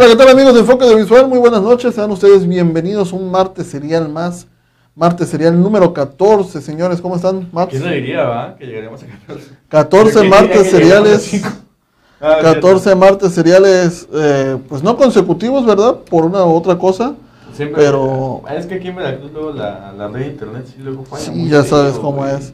Hola, ¿qué tal amigos de Enfoque de Visual? Muy buenas noches, sean ustedes bienvenidos a un martes serial más. Martes serial número 14, señores, ¿cómo están? Max? ¿Quién lo diría, va? Que llegaremos a 14. 14 ¿Quién martes seriales. Ah, 14 martes seriales, eh, pues no consecutivos, ¿verdad? Por una u otra cosa. Siempre, Pero- Es que aquí en Veracruz luego la, la red de internet sí luego falla. Sí, ya sabes cómo güey. es.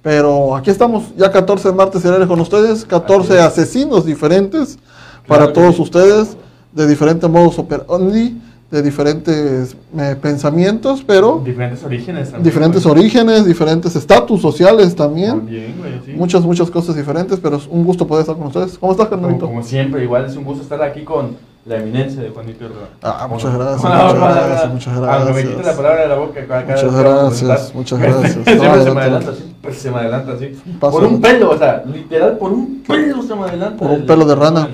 Pero aquí estamos, ya 14 martes seriales con ustedes, 14 Así es. asesinos diferentes para todos sí. ustedes, de diferentes modos operandi, de diferentes eh, pensamientos, pero Diferentes orígenes también. diferentes güey. orígenes, diferentes estatus sociales también. También, güey, sí. Muchas, muchas cosas diferentes, pero es un gusto poder estar con ustedes. ¿Cómo estás, Como, Carnalito? como siempre, igual es un gusto estar aquí con la eminencia de Juanito Herrera. Ah, muchas gracias, la muchas palabra- gracias, muchas Aunque me gracias. la palabra de la boca cada Muchas gracias, muchas gracias. siempre No, se me adelanta, siempre se me adelanta. Paso. Por un pelo, o sea, literal, por un pelo se me adelanta. Por un el- pelo de rana.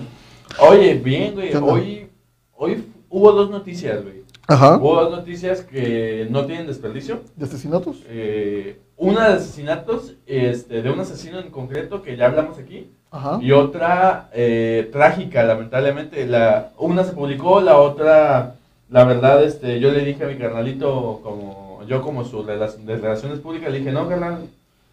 Oye, bien, güey. Hoy, hoy hubo dos noticias, güey. Ajá. Hubo dos noticias que no tienen desperdicio. ¿De asesinatos? Eh, una de asesinatos este, de un asesino en concreto que ya hablamos aquí. Ajá. Y otra eh, trágica, lamentablemente. La, una se publicó, la otra, la verdad, este, yo le dije a mi carnalito, como yo como su de relaciones públicas, le dije, no, carnal.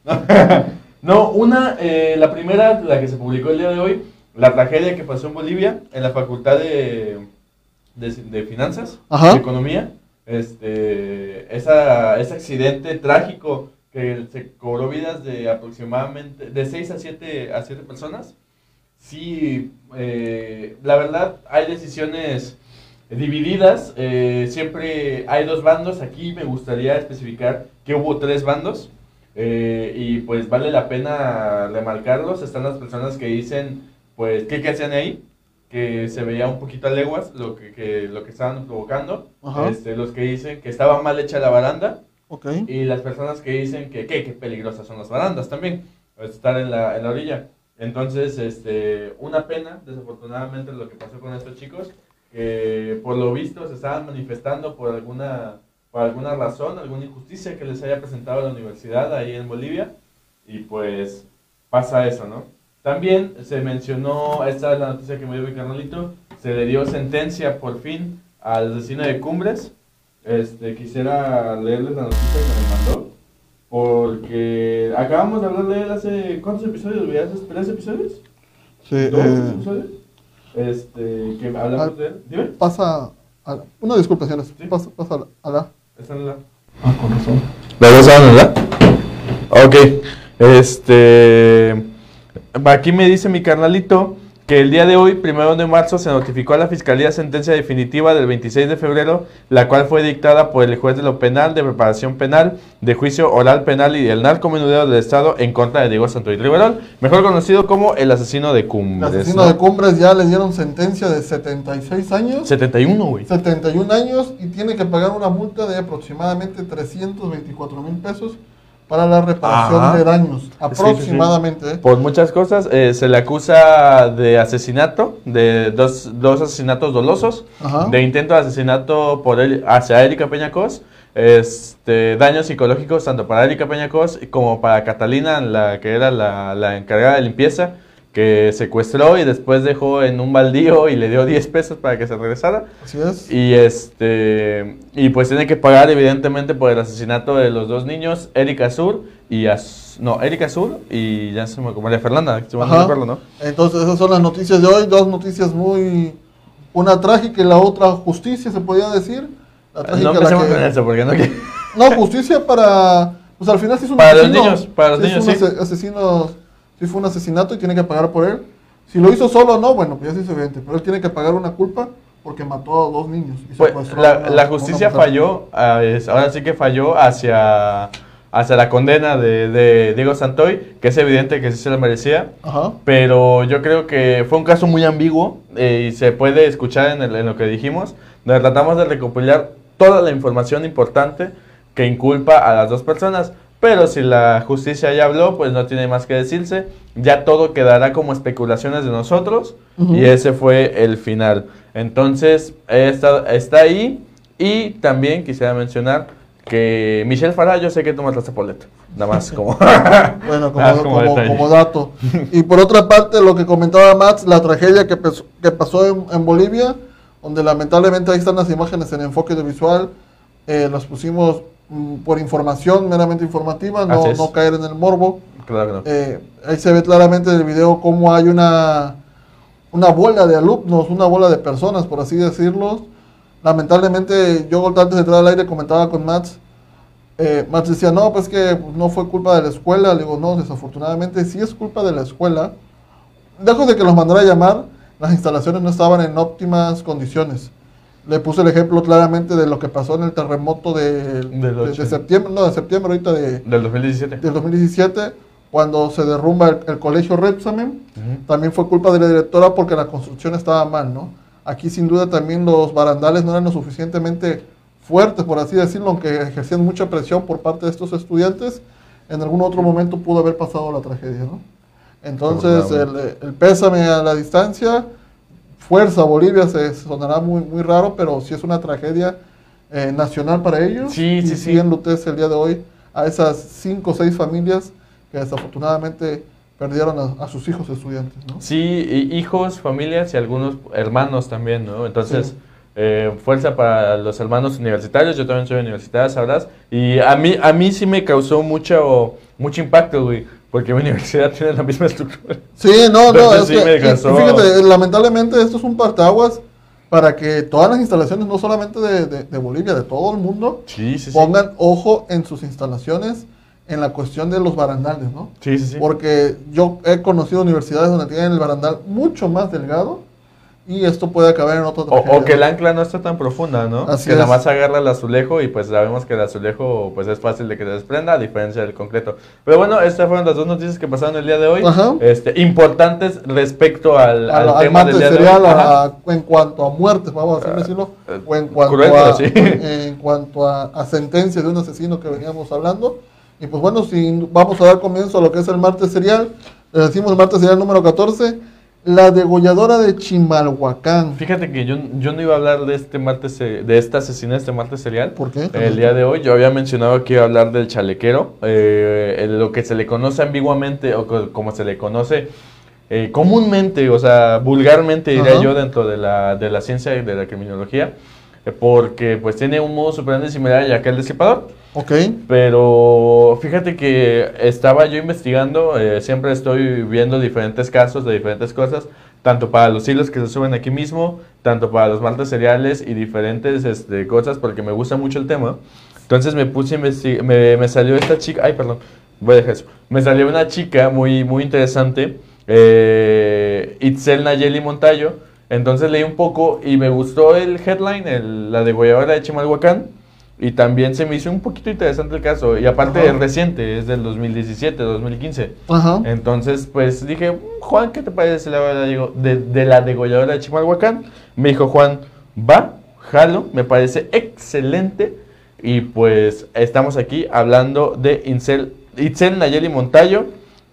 No, una, eh, la primera, la que se publicó el día de hoy, la tragedia que pasó en Bolivia, en la Facultad de, de, de Finanzas, Ajá. de Economía. Este, esa, ese accidente trágico que se cobró vidas de aproximadamente de 6 a 7, a 7 personas. Sí, eh, la verdad hay decisiones divididas, eh, siempre hay dos bandos, aquí me gustaría especificar que hubo tres bandos eh, y pues vale la pena remarcarlos, están las personas que dicen pues qué, qué hacían ahí, que se veía un poquito a leguas lo que, que- lo que estaban provocando, este, los que dicen que estaba mal hecha la baranda, y las personas que dicen que qué, qué peligrosas son las barandas también, estar en la, en la orilla. Entonces, este, una pena, desafortunadamente, lo que pasó con estos chicos, que por lo visto se estaban manifestando por alguna, por alguna razón, alguna injusticia que les haya presentado la universidad ahí en Bolivia, y pues pasa eso, ¿no? También se mencionó, esta es la noticia que me dio mi carnalito, se le dio sentencia por fin al asesino de Cumbres, este, quisiera leerles la noticia que me mandó. Porque acabamos de hablar de él hace. ¿Cuántos episodios? ¿Hace tres episodios? Sí, ¿Dos eh, episodios? Este, que hablamos Ah. de él. Dime. pasa. a- una disculpa, señores. Sí. Pasa, pasa a la- a la. Está en la. Ah, con razón. ¿La dos verdad? Ok. Este. Aquí me dice mi carnalito que el día de hoy, primero de marzo, se notificó a la Fiscalía sentencia definitiva del 26 de febrero, la cual fue dictada por el juez de lo penal, de preparación penal, de juicio oral penal y del narcomenudeo del Estado en contra de Diego Santoy Riverol, mejor conocido como el asesino de El Cumbres. asesino ¿no? de Cumbres ya le dieron sentencia de 76 años, 71, güey. 71 años y tiene que pagar una multa de aproximadamente 324 mil pesos para la reparación Ajá. de daños. sí, sí. Aproximadamente. Por muchas cosas, eh, se le acusa de asesinato, de dos, dos asesinatos dolosos, Ajá. de intento de asesinato por él, hacia Erika Peñacos, este, daños psicológicos tanto para Erika Peñacos como para Catalina, la que era la, la encargada de limpieza, que secuestró y después dejó en un baldío y le dio 10 pesos para que se regresara. Así es. Y este y pues tiene que pagar evidentemente por el asesinato de los dos niños, Erika Sur y Az- no, Erika Sur y ya se me María Fernanda, no Ajá. recuerdo, ¿no? Entonces esas son las noticias de hoy, dos noticias muy... Una trágica y la otra justicia, se podría decir. La trágica, No la que- con eso porque no justicia para. Pues al final sí es un Para los asesino. niños, para los niños, sí. ase- Sí fue un asesinato y tiene que pagar por él. Si lo hizo solo o no, bueno, pues ya es evidente. Pero él tiene que pagar una culpa porque mató a dos niños. y Pues, la, una- la justicia falló, ah, ahora sí que falló hacia, hacia la condena de, de Diego Santoy, que es evidente que sí se lo merecía. Ajá. Pero yo creo que fue un caso muy ambiguo eh, y se puede escuchar en, el- en lo que dijimos, donde tratamos de recopilar toda la información importante que inculpa a las dos personas. Pero si la justicia ya habló, pues no tiene más que decirse. Ya todo quedará como especulaciones de nosotros y ese fue el final. Entonces, está, está ahí y también quisiera mencionar que Michelle Farah, yo sé que tú mataste a Paulette. Nada más como... Bueno, como, como, como detalle. como dato. Y por otra parte, lo que comentaba Max, la tragedia que, que pasó en, en Bolivia, donde lamentablemente ahí están las imágenes en enfoque de visual, eh, las pusimos por información meramente informativa, no, no caer en el morbo. Claro que no. Eh, ahí se ve claramente en el video cómo hay una, una bola de alumnos, una bola de personas, por así decirlo. Lamentablemente, yo antes de entrar al aire comentaba con Mats, eh, Mats decía, no, pues que no fue culpa de la escuela. Le digo, no, desafortunadamente sí es culpa de la escuela. Lejos de que los mandara a llamar, las instalaciones no estaban en óptimas condiciones. Le puse el ejemplo claramente de lo que pasó en el terremoto de, de- septiembre, no, de septiembre ahorita de, Del 2017. del 2017, cuando se derrumba el, el colegio Repsamen, también fue culpa de la directora porque la construcción estaba mal, ¿no? Aquí sin duda también los barandales no eran lo suficientemente fuertes, por así decirlo, aunque ejercían mucha presión por parte de estos estudiantes, en algún otro momento pudo haber pasado la tragedia, ¿no? Entonces, el, el pésame a la distancia, fuerza Bolivia, se sonará muy, muy raro, pero sí es una tragedia eh, nacional para ellos. Sí, y sí, enlutece el día de hoy a esas cinco o seis familias que desafortunadamente perdieron a, a sus hijos estudiantes, ¿no? Sí, y hijos, familias y algunos hermanos también, ¿no? Entonces, Sí. eh, fuerza para los hermanos universitarios, yo también soy universitario, sabrás. Y a mí, a mí sí me causó mucho, mucho impacto, güey, porque mi universidad tiene la misma estructura. Sí, no, no, Entonces es sí que, me y- y causó- fíjate, lamentablemente esto es un parteaguas para que todas las instalaciones, no solamente de, de- de Bolivia, de todo el mundo, Sí, sí, sí. pongan ojo en sus instalaciones en la cuestión de los barandales, ¿no? Sí, sí, sí. Porque yo he conocido universidades donde tienen el barandal mucho más delgado y esto puede acabar en otra O, tragedia. o que el ancla no está tan profunda, ¿no? Así que nada es. más agarra el azulejo y pues sabemos que el azulejo pues es fácil de que se desprenda a diferencia del concreto. Pero bueno, estas fueron las dos noticias que pasaron el día de hoy. Ajá. Este, importantes respecto al, al, al tema del día de hoy. a- en cuanto a muertes, vamos a así decirlo, eh, o en cuanto, cruel, a, sí. en cuanto a, a sentencia de un asesino que veníamos hablando. Y pues bueno, si vamos a dar comienzo a lo que es el martes serial, le decimos el martes serial número 14, la degolladora de Chimalhuacán. Fíjate que yo, yo no iba a hablar de este martes, eh, de esta asesina, este martes serial. ¿Por qué? El día de hoy yo había mencionado que iba a hablar del chalequero, eh, lo que se le conoce ambiguamente o co- como se le conoce eh, comúnmente, o sea, vulgarmente diría Ajá. yo dentro de la, de la ciencia y de la criminología, porque pues tiene un modo superante similar a aquel destripador. Ok, Pero fíjate que estaba yo investigando, eh, siempre estoy viendo diferentes casos de diferentes cosas, tanto para los hilos que se suben aquí mismo, tanto para los martes seriales y diferentes este, cosas, porque me gusta mucho el tema. Entonces me puse me, me salió esta chica, ay perdón, voy a dejar eso. Me salió una chica muy, muy interesante, eh, Itzel Nayeli Montayo. Entonces leí un poco y me gustó el headline, el- la degolladora de Chimalhuacán. Y también se me hizo un poquito interesante el caso. Y aparte Ajá. es reciente, es del 2017, 2015. ajá. Entonces, pues dije, "Mm, Juan, ¿qué te parece la de, la- de, de la degolladora de Chimalhuacán? Me dijo Juan, va, jalo, me parece excelente. Y pues estamos aquí hablando de Itzel, Itzel Nayeli Montayo,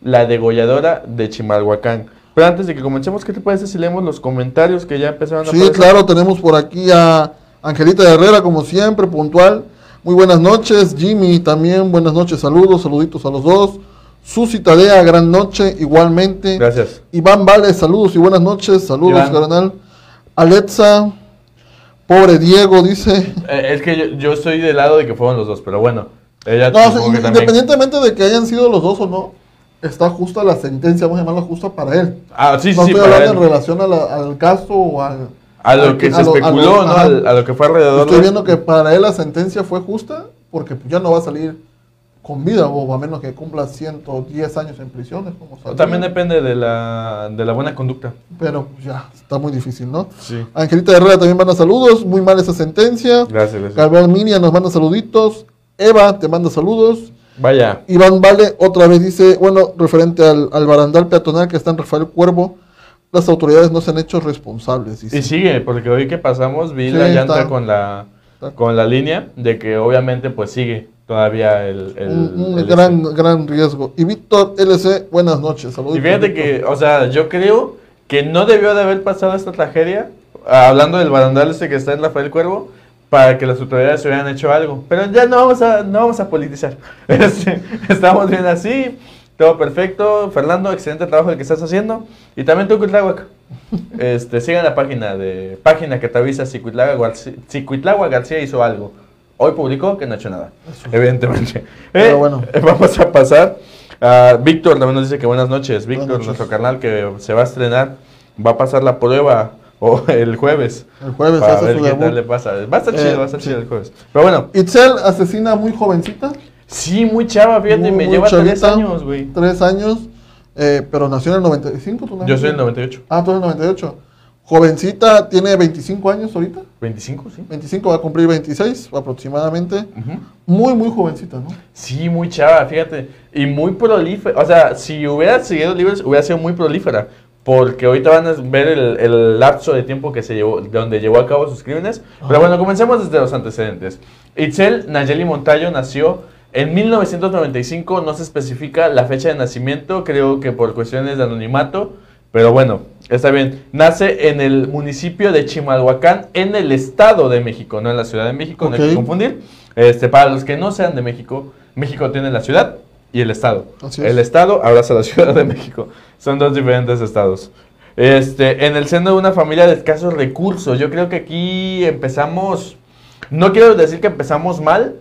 la degolladora de Chimalhuacán. Pero antes de que comencemos, ¿qué te parece si leemos los comentarios que ya empezaron a Sí, aparecer? claro, tenemos por aquí a Angelita Herrera, como siempre, puntual. Muy buenas noches, Jimmy también, buenas noches, saludos, saluditos a los dos. Susi Tadea, gran noche, igualmente. Gracias. Iván Vale, saludos y buenas noches, saludos, Iván. carnal. Alexa, pobre Diego, dice. Eh, es que yo, yo estoy del lado de que fueron los dos, pero bueno. Ella No, sí, también- independientemente de que hayan sido los dos o no, está justa la sentencia, vamos a llamarla justa para él. Ah, sí, sí, no sí, estoy hablando él. en relación a la- al caso o al... A lo al- que a se lo- a lo- especuló, ¿no? Al- A lo que fue alrededor Estoy de- viendo que para él la sentencia fue justa porque ya no va a salir con vida o a menos que cumpla 110 años en prisión. es como salió. También depende de la, de la buena conducta. Pero pues, ya, está muy difícil, ¿no? Sí. Angelita Herrera también manda saludos, muy mal esa sentencia. Gracias, gracias. Gabriel Minia nos manda saluditos. Eva te manda saludos. Vaya. Iván Vale otra vez dice, bueno, referente al, al barandal peatonal que está en Rafael Cuervo, las autoridades no se han hecho responsables. dice. Y sigue, porque hoy que pasamos vi Sí, la llanta está. con la Está. con la línea de que obviamente pues sigue todavía el... el- un, un el- gran, gran riesgo. Y Víctor LC, buenas noches. Saludos. Y fíjate que, o sea, yo creo que no debió de haber pasado esta tragedia, hablando del barandal este que está en Rafael Cuervo, para que las autoridades hubieran hecho algo. Pero ya no vamos a, no vamos a politizar. Este, Estamos bien así, todo perfecto. Fernando, excelente trabajo el que estás haciendo. Y también tú, Cuitláhuac. Este, sigan la página de página que te avisa si Cuitlagua García, hizo algo. Hoy publicó que no ha hecho nada, evidentemente. Pero Eh, bueno. Vamos a pasar a Víctor, también nos dice que buenas noches. Víctor, nuestro carnal que se va a estrenar, va a pasar la prueba o el jueves. El jueves Para hace ver su qué debut. tal le pasa. Va a estar Eh, chido, va a estar sí. chido el jueves. Pero bueno, Itzel asesina muy jovencita. sí, muy chava, fíjate, muy- me muy lleva tres chavita, años, güey. Tres años, eh, pero nació en el 95. ¿tú Yo soy el 98. Ah, tú eres el 98. Jovencita, tiene 25 años ahorita. 25, sí. 25 va a cumplir 26 aproximadamente. Ujú. Muy, muy jovencita, ¿no? Sí, muy chava, fíjate. Y muy prolífera. O sea, si hubiera seguido libros, hubiera sido muy prolífera. Porque ahorita van a ver el, el lapso de tiempo que se llevó, de donde llevó a cabo sus crímenes. Pero bueno, comencemos desde los antecedentes. Itzel Nayeli Montayo nació en 1995, no se especifica la fecha de nacimiento, creo que por cuestiones de anonimato. Pero bueno, está bien. Nace en el municipio de Chimalhuacán, en el Estado de México, no en la Ciudad de México, no hay que confundir. Este, para los que no sean de México, México tiene la ciudad y el estado. Así es. El estado abraza la Ciudad de México. Son dos diferentes estados. Este, en el seno de una familia de escasos recursos. Yo creo que aquí empezamos, no quiero decir que empezamos mal,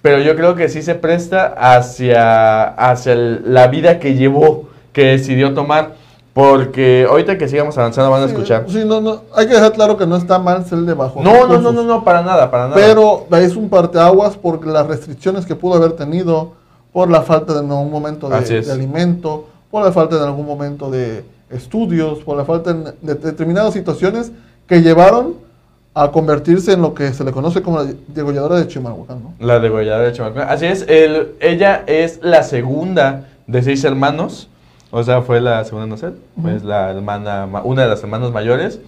pero yo creo que sí se presta hacia, hacia el- la vida que llevó, que decidió tomar. Porque ahorita que sigamos avanzando van a escuchar. Sí, no, no. Hay que dejar claro que no está mal ser de bajo. No, no, no, recursos. no, no, para nada, para nada. Pero es un parteaguas por las restricciones que pudo haber tenido, por la falta de algún momento de, de alimento, por la falta de algún momento de estudios, por la falta en- de determinadas situaciones que llevaron a convertirse en lo que se le conoce como la degolladora de Chimalhuacán, ¿no? La degolladora de Chimalhuacán. Así es, el, ella es la segunda de seis hermanos. O sea, fue la segunda, no sé, pues la hermana, ma- una de las hermanas mayores.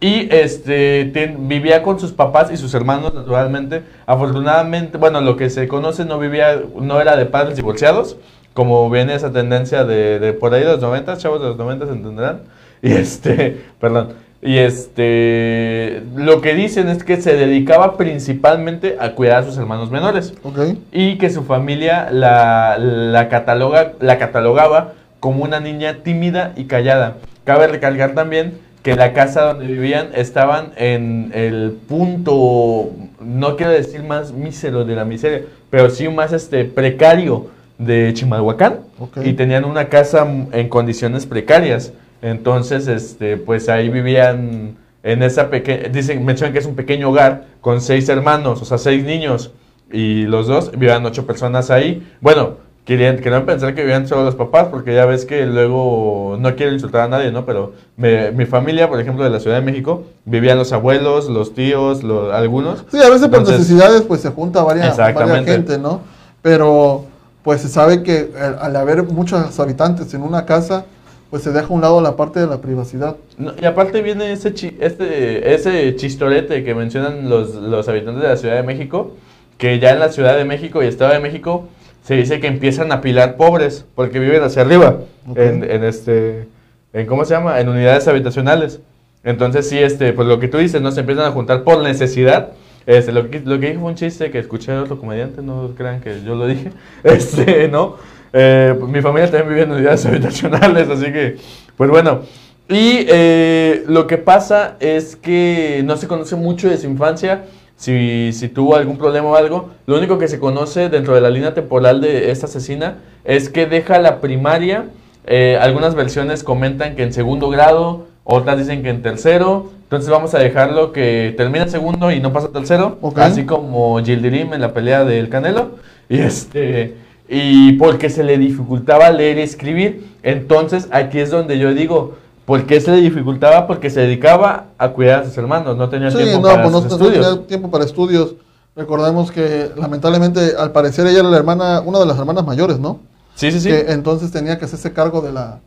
Y este vivía con sus papás y sus hermanos, naturalmente. Afortunadamente, bueno, lo que se conoce no vivía, no era de padres divorciados, como viene esa tendencia de, de por ahí de los 90, chavos de los 90 entenderán. Y este, perdón. Y este, lo que dicen es que se dedicaba principalmente a cuidar a sus hermanos menores ¿Ok? y que su familia la, la, cataloga, la catalogaba como una niña tímida y callada. Cabe recalcar también que la casa donde vivían estaban en el punto, no quiero decir más mísero de la miseria, pero sí más este precario de Chimalhuacán y tenían una casa en condiciones precarias. Entonces, este, pues ahí vivían en esa pequeña, dicen, mencionan que es un pequeño hogar con seis hermanos, o sea, seis niños y los dos vivían ocho personas ahí. Bueno, querían, querían pensar que vivían solo los papás, porque ya ves que luego, no quiero insultar a nadie, ¿no? Pero me- mi familia, por ejemplo, de la Ciudad de México, vivían los abuelos, los tíos, los, algunos. Sí, a veces por necesidades pues se junta varias, varias gente, ¿no? Pero pues se sabe que al, al haber muchos habitantes en una casa, pues se deja a un lado la parte de la privacidad. No, y aparte viene ese, chi- este, ese chistorete que mencionan los, los habitantes de la Ciudad de México, que ya en la Ciudad de México y Estado de México se dice que empiezan a apilar pobres, porque viven hacia arriba, en, en este, en ¿cómo se llama? En unidades habitacionales. Entonces sí, este, pues lo que tú dices, ¿no? Se empiezan a juntar por necesidad. Este, lo, que, lo que dije fue un chiste que escuché de otro comediante, no crean que yo lo dije. Este, ¿no? Eh, pues, mi familia también vive en unidades habitacionales, así que, pues bueno. Y eh, lo que pasa es que no se conoce mucho de su infancia, si, si tuvo algún problema o algo. Lo único que se conoce dentro de la línea temporal de esta asesina es que deja la primaria. eh, algunas versiones comentan que en segundo grado, otras dicen que en tercero. Entonces vamos a dejarlo que termina en segundo y no pasa a tercero. Así como Gildirim en la pelea del Canelo. Y este y porque se le dificultaba leer y escribir. Entonces aquí es donde yo digo, ¿por qué se le dificultaba? Porque se dedicaba a cuidar a sus hermanos, no tenía Sí, tiempo no, para pues no, sus no estudios. tenía tiempo para estudios. Recordemos que lamentablemente al parecer ella era la hermana, una de las hermanas mayores, ¿no? Sí, sí, sí. Que entonces tenía que hacerse cargo de la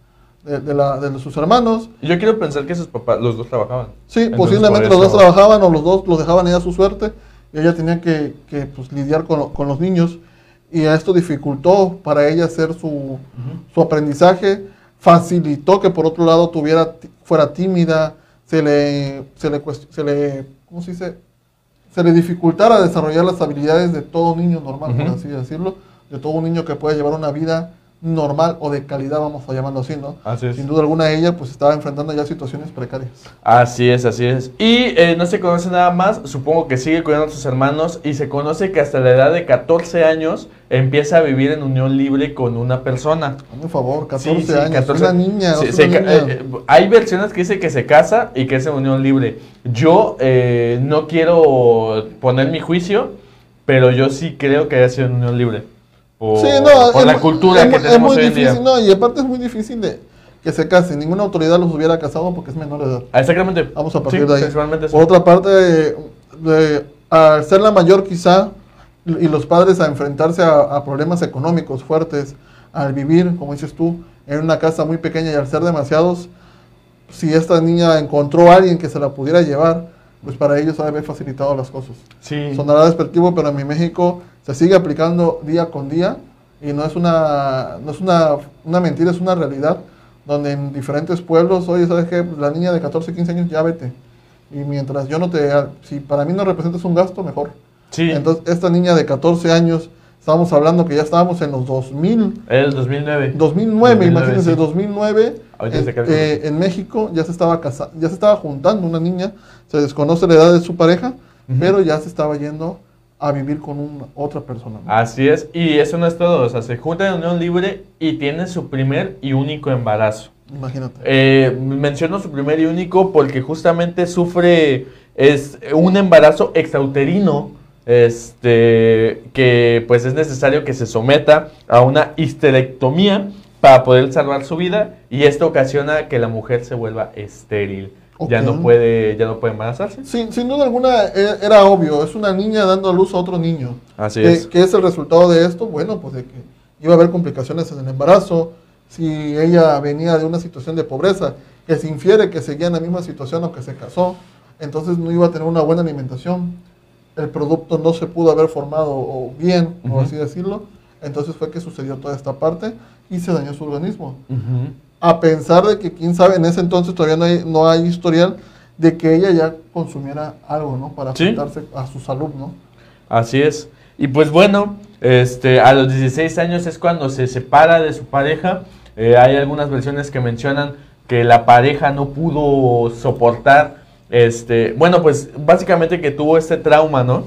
de, de la, de sus hermanos. Yo quiero pensar que sus papás, los dos trabajaban. Sí, Entonces, posiblemente los dos trabajaban o los dos los dejaban ella a su suerte y ella tenía que, que, pues, lidiar con, con los niños y esto dificultó para ella hacer su, su aprendizaje, facilitó que por otro lado tuviera, fuera tímida, se le, se le, se le, ¿cómo se dice? Se le dificultara desarrollar las habilidades de todo niño normal, por así decirlo, de todo un niño que puede llevar una vida normal o de calidad, vamos a llamarlo así, ¿no? Así es. Sin duda alguna ella pues estaba enfrentando ya situaciones precarias. Así es, así es. Y eh, no se conoce nada más, supongo que sigue cuidando a sus hermanos y se conoce que hasta la edad de 14 años empieza a vivir en unión libre con una persona. Por favor, 14 Sí, sí, años, 14. una niña, se una niña. eh, eh, hay versiones que dice que se casa y que es en unión libre. Yo eh, no quiero poner mi juicio, pero yo sí creo que haya sido en unión libre. Por, Sí, no, por es la cultura es que mu- es tenemos muy hoy en difícil, día. No, y aparte es muy difícil de que se casen. Ninguna autoridad los hubiera casado porque es menor de edad. Ah, Exactamente. Vamos a partir Sí, de ahí. Por otra parte, eh, de- al ser la mayor quizá, y los padres a enfrentarse a, a problemas económicos fuertes, al vivir, como dices tú, en una casa muy pequeña y al ser demasiados, si esta niña encontró a alguien que se la pudiera llevar, pues para ellos ha de haber facilitado las cosas. Sí. Sonará despectivo, pero en mi México se sigue aplicando día con día y no es una, no es una, una mentira, es una realidad, donde en diferentes pueblos, oye, ¿sabes qué? La niña de 14, 15 años ya vete. Y mientras yo no te, si para mí no representas un gasto, mejor. Sí. Entonces, esta niña de 14 años, estábamos hablando que ya estábamos en los 2000, Era el 2009. 2009, 2009, imagínense, sí. 2009, Ahorita en, eh, en México ya se estaba casa- ya se estaba juntando una niña, se desconoce la edad de su pareja, pero ya se estaba yendo a vivir con una, otra persona. Así es. Y eso no es todo. O sea, se juntan en unión libre y tienen su primer y único embarazo. Imagínate. Eh, menciono su primer y único porque justamente sufre es un embarazo extrauterino este que pues es necesario que se someta a una histerectomía para poder salvar su vida y esto ocasiona que la mujer se vuelva estéril. Ya no puede ya no puede embarazarse. Sin, sin duda alguna e- era obvio, es una niña dando a luz a otro niño. así ¿Qué, es. qué es el resultado de esto? Bueno, pues de que iba a haber complicaciones en el embarazo, si ella venía de una situación de pobreza, que se infiere que seguía en la misma situación o que se casó, entonces no iba a tener una buena alimentación, el producto no se pudo haber formado o bien, por así decirlo, entonces fue que sucedió toda esta parte y se dañó su organismo. A pensar de que, quién sabe, en ese entonces todavía no hay, no hay historial de que ella ya consumiera algo, ¿no? Para Sí. afectarse a su salud, ¿no? Así es. Y pues bueno, este, a los 16 años es cuando se separa de su pareja. Eh, hay algunas versiones que mencionan que la pareja no pudo soportar, este, bueno, pues básicamente que tuvo este trauma, ¿no?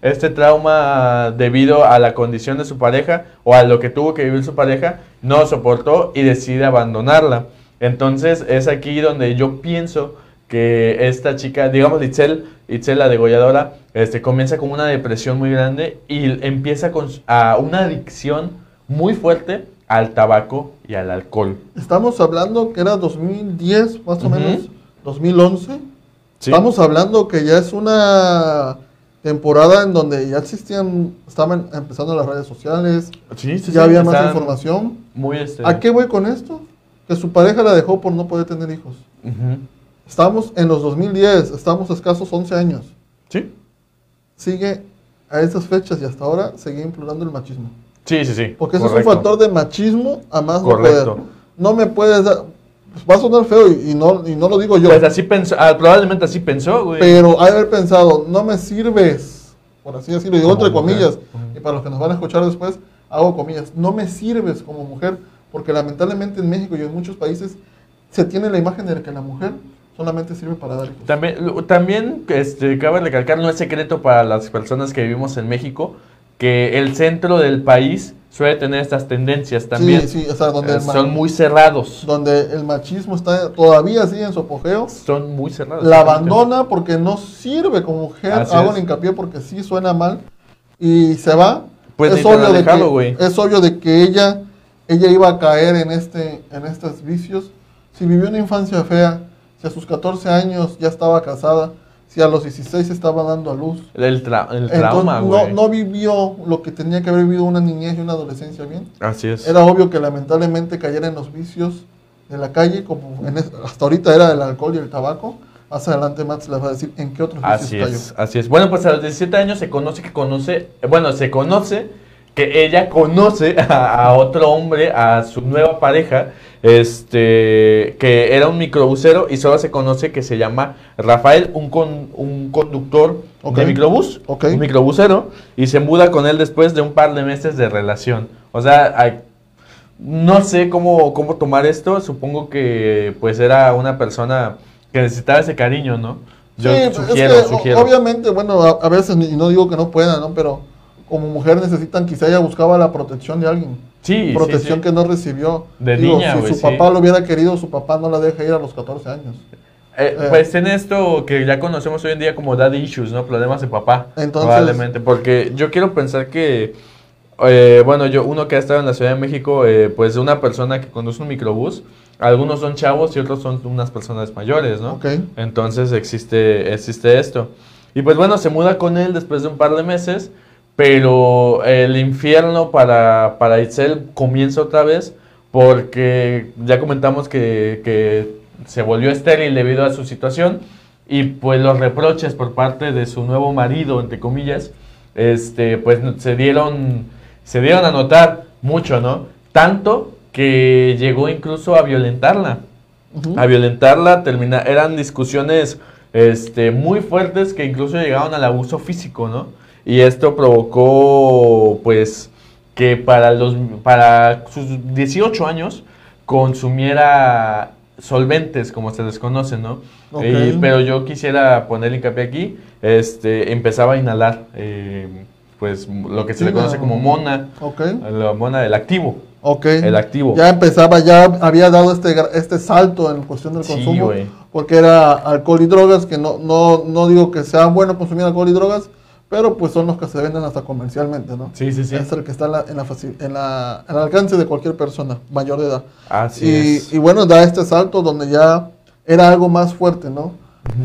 Este trauma debido a la condición de su pareja o a lo que tuvo que vivir su pareja, no soportó y decide abandonarla. Entonces es aquí donde yo pienso que esta chica, digamos Itzel, Itzel la degolladora, este, comienza con una depresión muy grande y empieza con a una adicción muy fuerte al tabaco y al alcohol. Estamos hablando que era 2010, más o menos, 2011. ¿Sí? Estamos hablando que ya es una temporada en donde ya existían, estaban empezando las redes sociales, Sí, sí, ya había más información. Muy este, ¿A qué voy con esto? Que su pareja la dejó por no poder tener hijos. ujú. Estamos en los 2010, estamos a escasos 11 años. Sí, Sigue a esas fechas y hasta ahora sigue implorando el machismo. sí, sí, sí. Porque eso es un factor de machismo a más no Correcto. poder. No me puedes dar, va a sonar feo y, y no, y no lo digo yo, Pues así pensó, ah, probablemente así pensó, güey. pero haber pensado, no me sirves, por así decirlo, y digo entre mujer. comillas, y para los que nos van a escuchar después, hago comillas, no me sirves como mujer, porque lamentablemente en México y en muchos países se tiene la imagen de que la mujer solamente sirve para dar hijos. También, también este, cabe recalcar, no es secreto para las personas que vivimos en México, que el centro del país suele tener estas tendencias también. Sí, sí, o sea, donde, Eh, son muy cerrados. donde el machismo está todavía así en su apogeo. Son muy cerrados. La abandona porque no sirve como mujer. Así Hago es. el hincapié porque sí suena mal. Y se va. Pues es, obvio de alejado, que, güey. es obvio de que ella, ella iba a caer en, este, en estos vicios. Si vivió una infancia fea, si a sus 14 años ya estaba casada, si a los 16 estaba dando a luz. El, tra- el trauma, no, güey. no vivió lo que tenía que haber vivido una niñez y una adolescencia bien. Así es. Era obvio que lamentablemente cayera en los vicios de la calle, como en es- hasta ahorita era el alcohol y el tabaco. Más adelante Max les va a decir en qué otros vicios Así cayó. es, así es. Bueno, pues a los 17 años se conoce que conoce, eh, bueno, se conoce que ella conoce a, a otro hombre, a su nueva pareja, este, que era un microbusero y solo se conoce que se llama Rafael, un, con- un conductor de microbús, un microbusero, y se muda con él después de un par de meses de relación. O sea, hay- No sé cómo, cómo tomar esto. Supongo que pues era una persona que necesitaba ese cariño, ¿no? Yo Sí, es sugiero, que, sugiero. Obviamente, bueno, a, a veces, y no digo que no puedan, ¿no? Pero como mujer necesitan, quizá ella buscaba la protección de alguien. Sí, sí, protección sí. que no recibió. De niña, Si su sí. papá lo hubiera querido, su papá no la deja ir a los 14 años. Eh, Eh. pues en esto que ya conocemos hoy en día como daddy issues, ¿no? Problemas de papá. Entonces- probablemente. Porque yo quiero pensar que, eh, bueno, yo, uno que ha estado en la Ciudad de México, eh, pues una persona que conduce un microbús, algunos son chavos y otros son unas personas mayores, ¿no? Ok. Entonces existe, existe esto. Y pues bueno, se muda con él después de un par de meses, pero el infierno para, para Itzel comienza otra vez porque ya comentamos que, que se volvió estéril debido a su situación y pues los reproches por parte de su nuevo marido, entre comillas, este, pues se dieron, se dieron a notar mucho, ¿no? Tanto que llegó incluso a violentarla a violentarla, termina, eran discusiones este, muy fuertes que incluso llegaron al abuso físico, ¿no? Y esto provocó, pues, que para, los, para sus 18 años consumiera solventes, como se les conoce, ¿no? Pero yo quisiera poner hincapié aquí, este, empezaba a inhalar, eh, pues, lo que se le conoce como mona, Ok. la mona del activo, Ok. el activo. Ya empezaba, ya había dado este, este salto en cuestión del Sí, consumo. Porque era alcohol y drogas, que no, no, no digo que sea bueno consumir alcohol y drogas, pero pues son los que se venden hasta comercialmente, ¿no? Sí, sí, sí. Es el que está en, la, en, la en la- al alcance de cualquier persona mayor de edad. Así y, es. y bueno, da este salto donde ya era algo más fuerte, ¿no?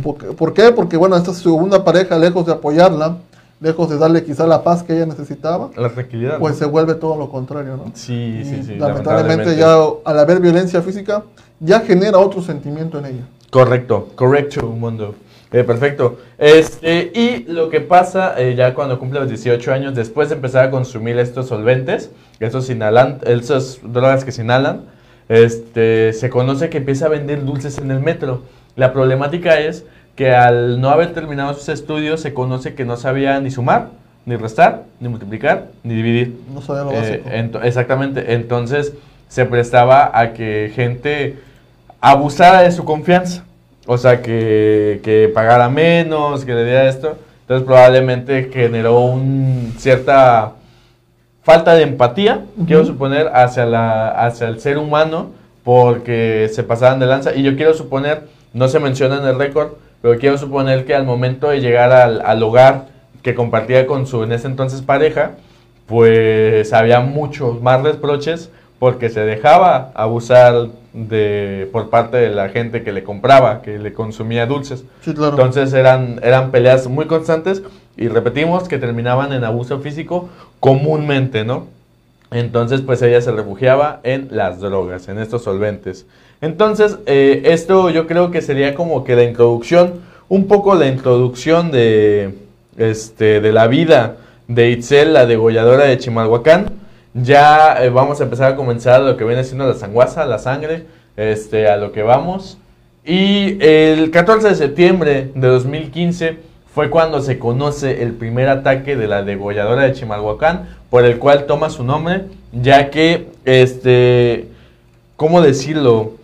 Porque- ¿Por qué? Porque bueno, esta segunda pareja, lejos de apoyarla, lejos de darle quizá la paz que ella necesitaba, La tranquilidad. pues ¿no? se vuelve todo lo contrario, ¿no? Sí, sí, Y sí. lamentablemente ya al haber violencia física, ya genera otro sentimiento en ella. Correcto, correcto, mundo. Eh, perfecto. Este, y lo que pasa eh, ya cuando cumple los 18 años, después de empezar a consumir estos solventes, estos inhalan, drogas que se inhalan, este, se conoce que empieza a vender dulces en el metro. La problemática es que al no haber terminado sus estudios, se conoce que no sabía ni sumar, ni restar, ni multiplicar, ni dividir. No sabía lo Eh, básico. exactamente. Entonces se prestaba a que gente abusara de su confianza. O sea, que, que pagara menos, que le diera esto. Entonces probablemente generó un cierta falta de empatía, quiero suponer, hacia, la, hacia el ser humano, porque se pasaban de lanza. Y yo quiero suponer, no se menciona en el récord, pero quiero suponer que al momento de llegar al, al hogar que compartía con su en ese entonces pareja, pues había muchos más reproches porque se dejaba abusar de por parte de la gente que le compraba, que le consumía dulces. sí, claro. Entonces eran, eran peleas muy constantes y repetimos que terminaban en abuso físico comúnmente, ¿no? Entonces pues ella se refugiaba en las drogas, en estos solventes. Entonces eh, esto yo creo que sería como que la introducción, un poco la introducción de, este, de la vida de Itzel, la degolladora de Chimalhuacán. Ya eh, vamos a empezar a comenzar lo que viene siendo la sanguaza, la sangre, este, a lo que vamos. Y el 14 de septiembre de 2015 fue cuando se conoce el primer ataque de la degolladora de Chimalhuacán, por el cual toma su nombre, ya que, este, ¿cómo decirlo?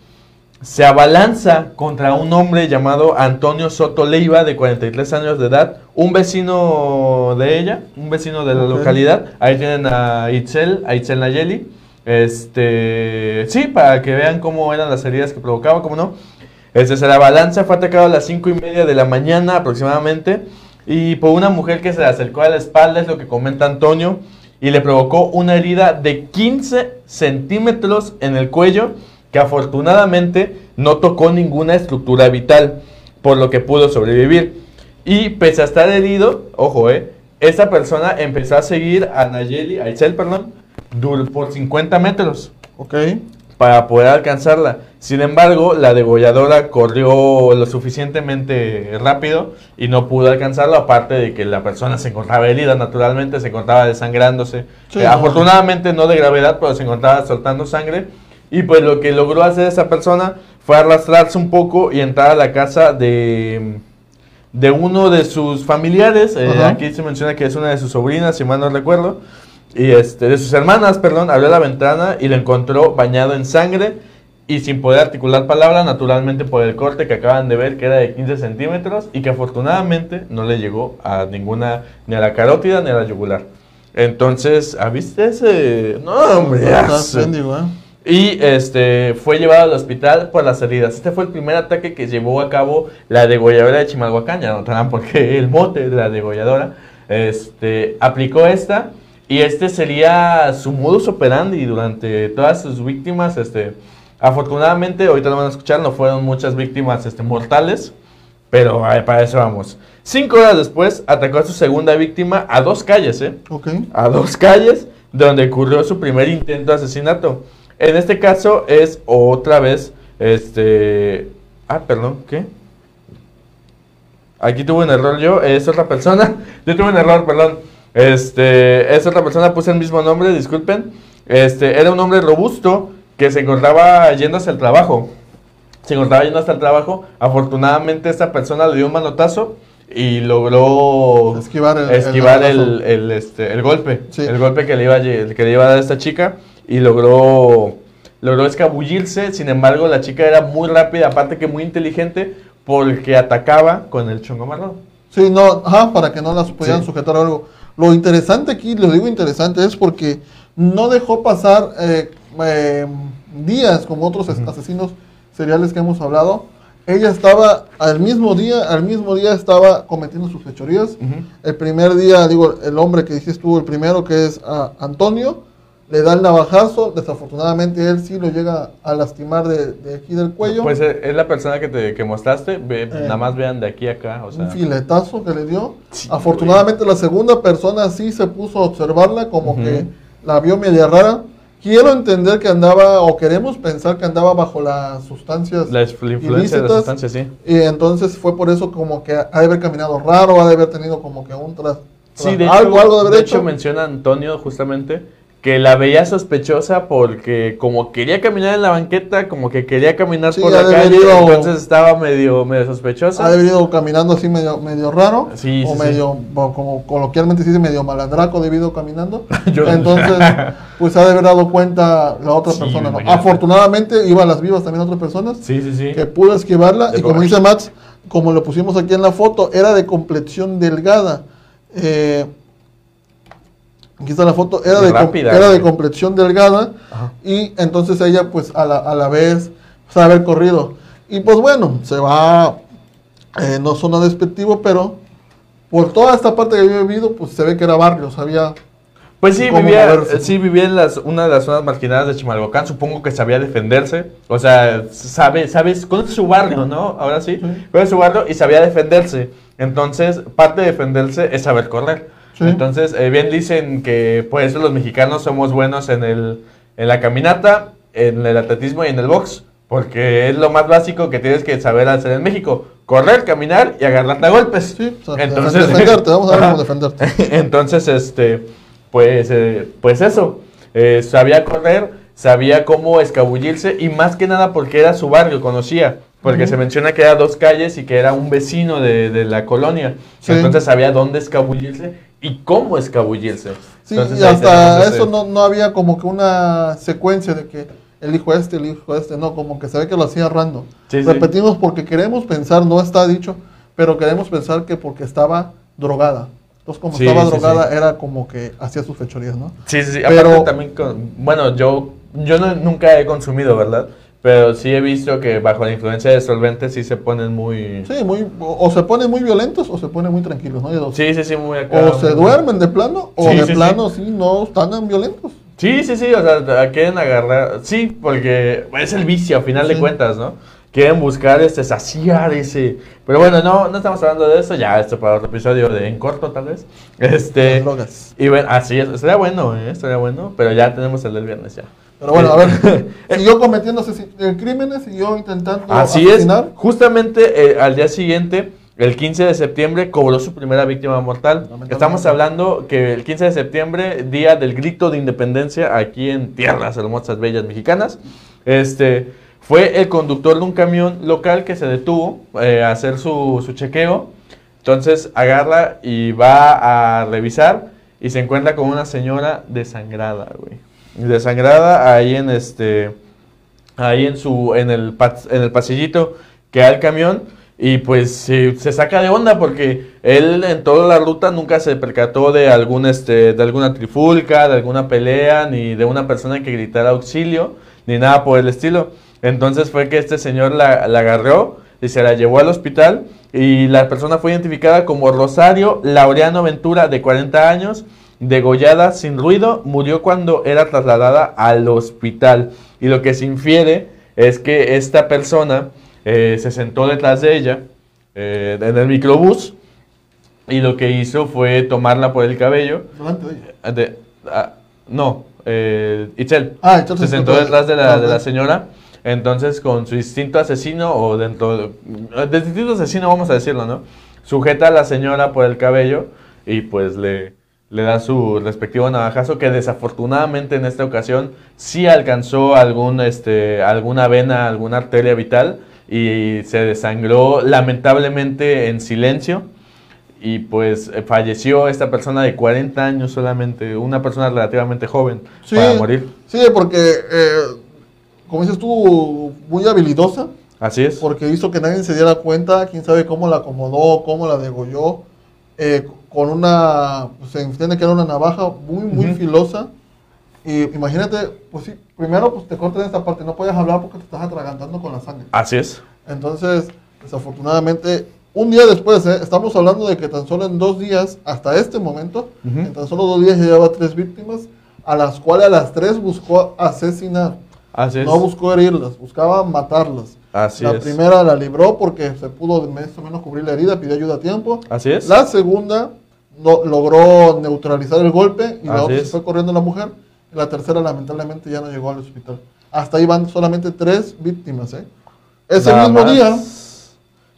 Se abalanza contra un hombre llamado Antonio Soto Leiva, de 43 años de edad, un vecino de ella, un vecino de la localidad. Ahí tienen a Itzel, a Itzel Nayeli. Este, sí, para que vean cómo eran las heridas que provocaba, cómo no. Este, se la balanza, fue atacado a las 5 y media de la mañana aproximadamente. Y por una mujer que se le acercó a la espalda, es lo que comenta Antonio. Y le provocó una herida de 15 centímetros en el cuello, que afortunadamente no tocó ninguna estructura vital, por lo que pudo sobrevivir. Y pese a estar herido, ojo, eh, esta persona empezó a seguir a Nayeli, a Itzel, perdón, por 50 metros Ok. para poder alcanzarla. Sin embargo, la degolladora corrió lo suficientemente rápido y no pudo alcanzarlo, aparte de que la persona se encontraba herida, naturalmente se encontraba desangrándose. Sí, Eh, no. afortunadamente no de gravedad, pero se encontraba soltando sangre. Y pues lo que logró hacer esa persona fue arrastrarse un poco y entrar a la casa de, de uno de sus familiares. eh, aquí se menciona que es una de sus sobrinas, si mal no recuerdo. y este, de sus hermanas, perdón, abrió la ventana y lo encontró bañado en sangre y sin poder articular palabra, naturalmente por el corte que acaban de ver, que era de 15 centímetros y que afortunadamente no le llegó a ninguna, ni a la carótida ni a la yugular. Entonces, ¿viste ese? No, hombre, ya Y este fue llevado al hospital por las heridas. Este fue el primer ataque que llevó a cabo la degolladora de Chimalhuacán. Ya notarán por qué el mote de la degolladora. Este, aplicó esta y este sería su modus operandi durante todas sus víctimas. Este, afortunadamente, ahorita lo van a escuchar, no fueron muchas víctimas este, mortales, pero eh, para eso vamos. Cinco horas después atacó a su segunda víctima a dos calles, ¿eh? A dos calles donde ocurrió su primer intento de asesinato. En este caso es otra vez, este... Ah, perdón, ¿qué? Aquí tuve un error yo, es otra persona. Yo tuve un error, perdón. Este, es otra persona, puse el mismo nombre, disculpen. Este, era un hombre robusto que se encontraba yendo hacia el trabajo. Se encontraba yendo hasta el trabajo. Afortunadamente esta persona le dio un manotazo y logró Esquivar el- esquivar el el, el, este, el golpe. Sí. El golpe que le, iba que le iba a dar esta chica y logró, logró escabullirse. Sin embargo, la chica era muy rápida, aparte que muy inteligente, porque atacaba con el chongo marrón. Sí, no, ajá, para que no las pudieran Sí. sujetar o algo. Lo interesante aquí, lo digo interesante, es porque no dejó pasar eh, eh, días como otros as- asesinos seriales que hemos hablado. Ella estaba al mismo día, al mismo día estaba cometiendo sus fechorías. El primer día, digo, el hombre que dices tú, el primero que es ah, Antonio, le da el navajazo. Desafortunadamente él sí lo llega a lastimar de, de aquí del cuello. Pues eh, es la persona que, te, que mostraste. Ve- Eh. nada más vean de aquí a acá. O sea, un filetazo que le dio. Sí, Afortunadamente la segunda persona sí se puso a observarla, como Ujú. que la vio media rara. Quiero entender que andaba, o queremos pensar que andaba bajo las sustancias la influencia de la ilícitas, sustancia, sí. Y entonces fue por eso como que ha de haber caminado raro, ha de haber tenido como que un tras... Sí, de algo, hecho, algo de haber de hecho. hecho menciona Antonio justamente que la veía sospechosa porque como quería caminar en la banqueta, como que quería caminar Sí, por la calle, entonces estaba medio, medio sospechosa. ha de haber ido caminando así medio, medio raro, Sí, o sí, medio, como coloquialmente se dice, medio malandraco debido caminando. Yo- Entonces, pues ha de haber dado cuenta la otra persona. ¿no? Afortunadamente iban las vivas también otras personas Sí, sí, sí. que pudo esquivarla De y como dice Max, como lo pusimos aquí en la foto, era de complexión delgada. Eh, aquí está la foto, era, de, rápida, era de complexión delgada Ajá. y entonces ella pues a la, a la vez sabe haber corrido. Y pues bueno, se va, eh, no suena despectivo, pero por toda esta parte que había vivido, pues se ve que era barrio, sabía... Pues sí, vivía, moverse. sí, vivía en las, una de las zonas marginadas de Chimalhuacán, supongo que sabía defenderse, o sea, sabe, sabes, conoce su barrio, ¿no? Ahora sí, Sí. conoce su barrio y sabía defenderse, entonces parte de defenderse es saber correr. Sí. Entonces, eh, bien dicen que por eso los mexicanos somos buenos en, el, en la caminata, en el atletismo y en el box, porque es lo más básico que tienes que saber hacer en México, correr, caminar y agarrarte a golpes. Sí, o sea, Entonces- defenderte, vamos a ver cómo defenderte. Entonces, este, pues, eh, pues eso, eh, sabía correr, sabía cómo escabullirse y más que nada porque era su barrio, conocía, porque se menciona que era dos calles y que era un vecino de, de la colonia, Sí. entonces sabía dónde escabullirse y cómo escabullirse. Sí, Entonces, y hasta eso no, no había como que una secuencia de que el hijo este, el hijo este, no, como que se ve que lo hacía random. Sí, sí. Repetimos porque queremos pensar, no está dicho, pero queremos pensar que porque estaba drogada. Entonces, como Sí, estaba drogada, era como que hacía sus fechorías, ¿no? Sí, sí, sí. Pero- Aparte también, con- bueno, yo, yo no- nunca he consumido, ¿verdad? Pero sí he visto que bajo la influencia de solventes sí se ponen muy... Sí, muy, o, o se ponen muy violentos o se ponen muy tranquilos, ¿no? Hay dos. Sí, sí, sí, muy acá. O se duermen de plano, o Sí, de sí, sí. plano sí, no están tan violentos. Sí, sí, sí, o sea, quieren agarrar, sí, porque es el vicio a final de Sí. cuentas, ¿no? Quieren buscar este, saciar ese... Pero bueno, no, no estamos hablando de eso, ya, esto para otro episodio de en corto tal vez. Este... Las drogas. Y bueno, así es, estaría bueno, ¿eh? Estaría bueno, pero ya tenemos el del viernes ya. Pero bueno, a ver, siguió cometiendo eh, crímenes, siguió intentando Así es, asesinar. justamente eh, al día siguiente, el 15 de septiembre, cobró su primera víctima mortal. Estamos hablando que el 15 de septiembre, día del grito de independencia aquí en tierras hermosas, bellas mexicanas, este, fue el conductor de un camión local que se detuvo eh, a hacer su, su chequeo. Entonces agarra y va a revisar y se encuentra con una señora desangrada, güey. Desangrada ahí en este ahí en su en el en el pasillito que hay el camión y pues se, se saca de onda porque él en toda la ruta nunca se percató de algún este de alguna trifulca, de alguna pelea ni de una persona que gritara auxilio ni nada por el estilo. Entonces fue que este señor la, la agarró y se la llevó al hospital y la persona fue identificada como Rosario Laureano Ventura de 40 años, degollada sin ruido, murió cuando era trasladada al hospital. Y lo que se infiere es que esta persona eh, se sentó detrás de ella eh, en el microbús y lo que hizo fue tomarla por el cabello. Delante de ella. Ah, de- ah, no, eh, Itzel. Ah, entonces se sentó detrás de la, de la Ajá. señora. Entonces, con su instinto asesino, o dentro de, del instinto asesino, vamos a decirlo, ¿no? Sujeta a la señora por el cabello y pues le, le da su respectivo navajazo, que desafortunadamente en esta ocasión sí alcanzó algún, este, alguna vena, alguna arteria vital y se desangró lamentablemente en silencio. Y pues eh, falleció esta persona de 40 años solamente, una persona relativamente joven Sí, para morir. sí, porque, eh, como dices tú, muy habilidosa, Así es. porque hizo que nadie se diera cuenta, quién sabe cómo la acomodó, cómo la degolló, eh, con una, pues, se entiende que era una navaja muy, muy Ujú. filosa. Y imagínate, pues sí, primero pues te cortan esta parte, no puedes hablar porque te estás atragantando con la sangre. Así es. Entonces, desafortunadamente, un día después, ¿eh? estamos hablando de que tan solo en dos días, hasta este momento, Ujú. en tan solo dos días llevaba tres víctimas, a las cuales a las tres buscó asesinar. Así es. No buscó herirlas, buscaba matarlas. Así la es. primera la libró porque se pudo más o menos cubrir la herida, pidió ayuda a tiempo. Así es. La segunda no- logró neutralizar el golpe y la otra se fue corriendo la mujer. Y la tercera lamentablemente ya no llegó al hospital. Hasta ahí van solamente tres víctimas. ¿eh? Ese Nada mismo más. día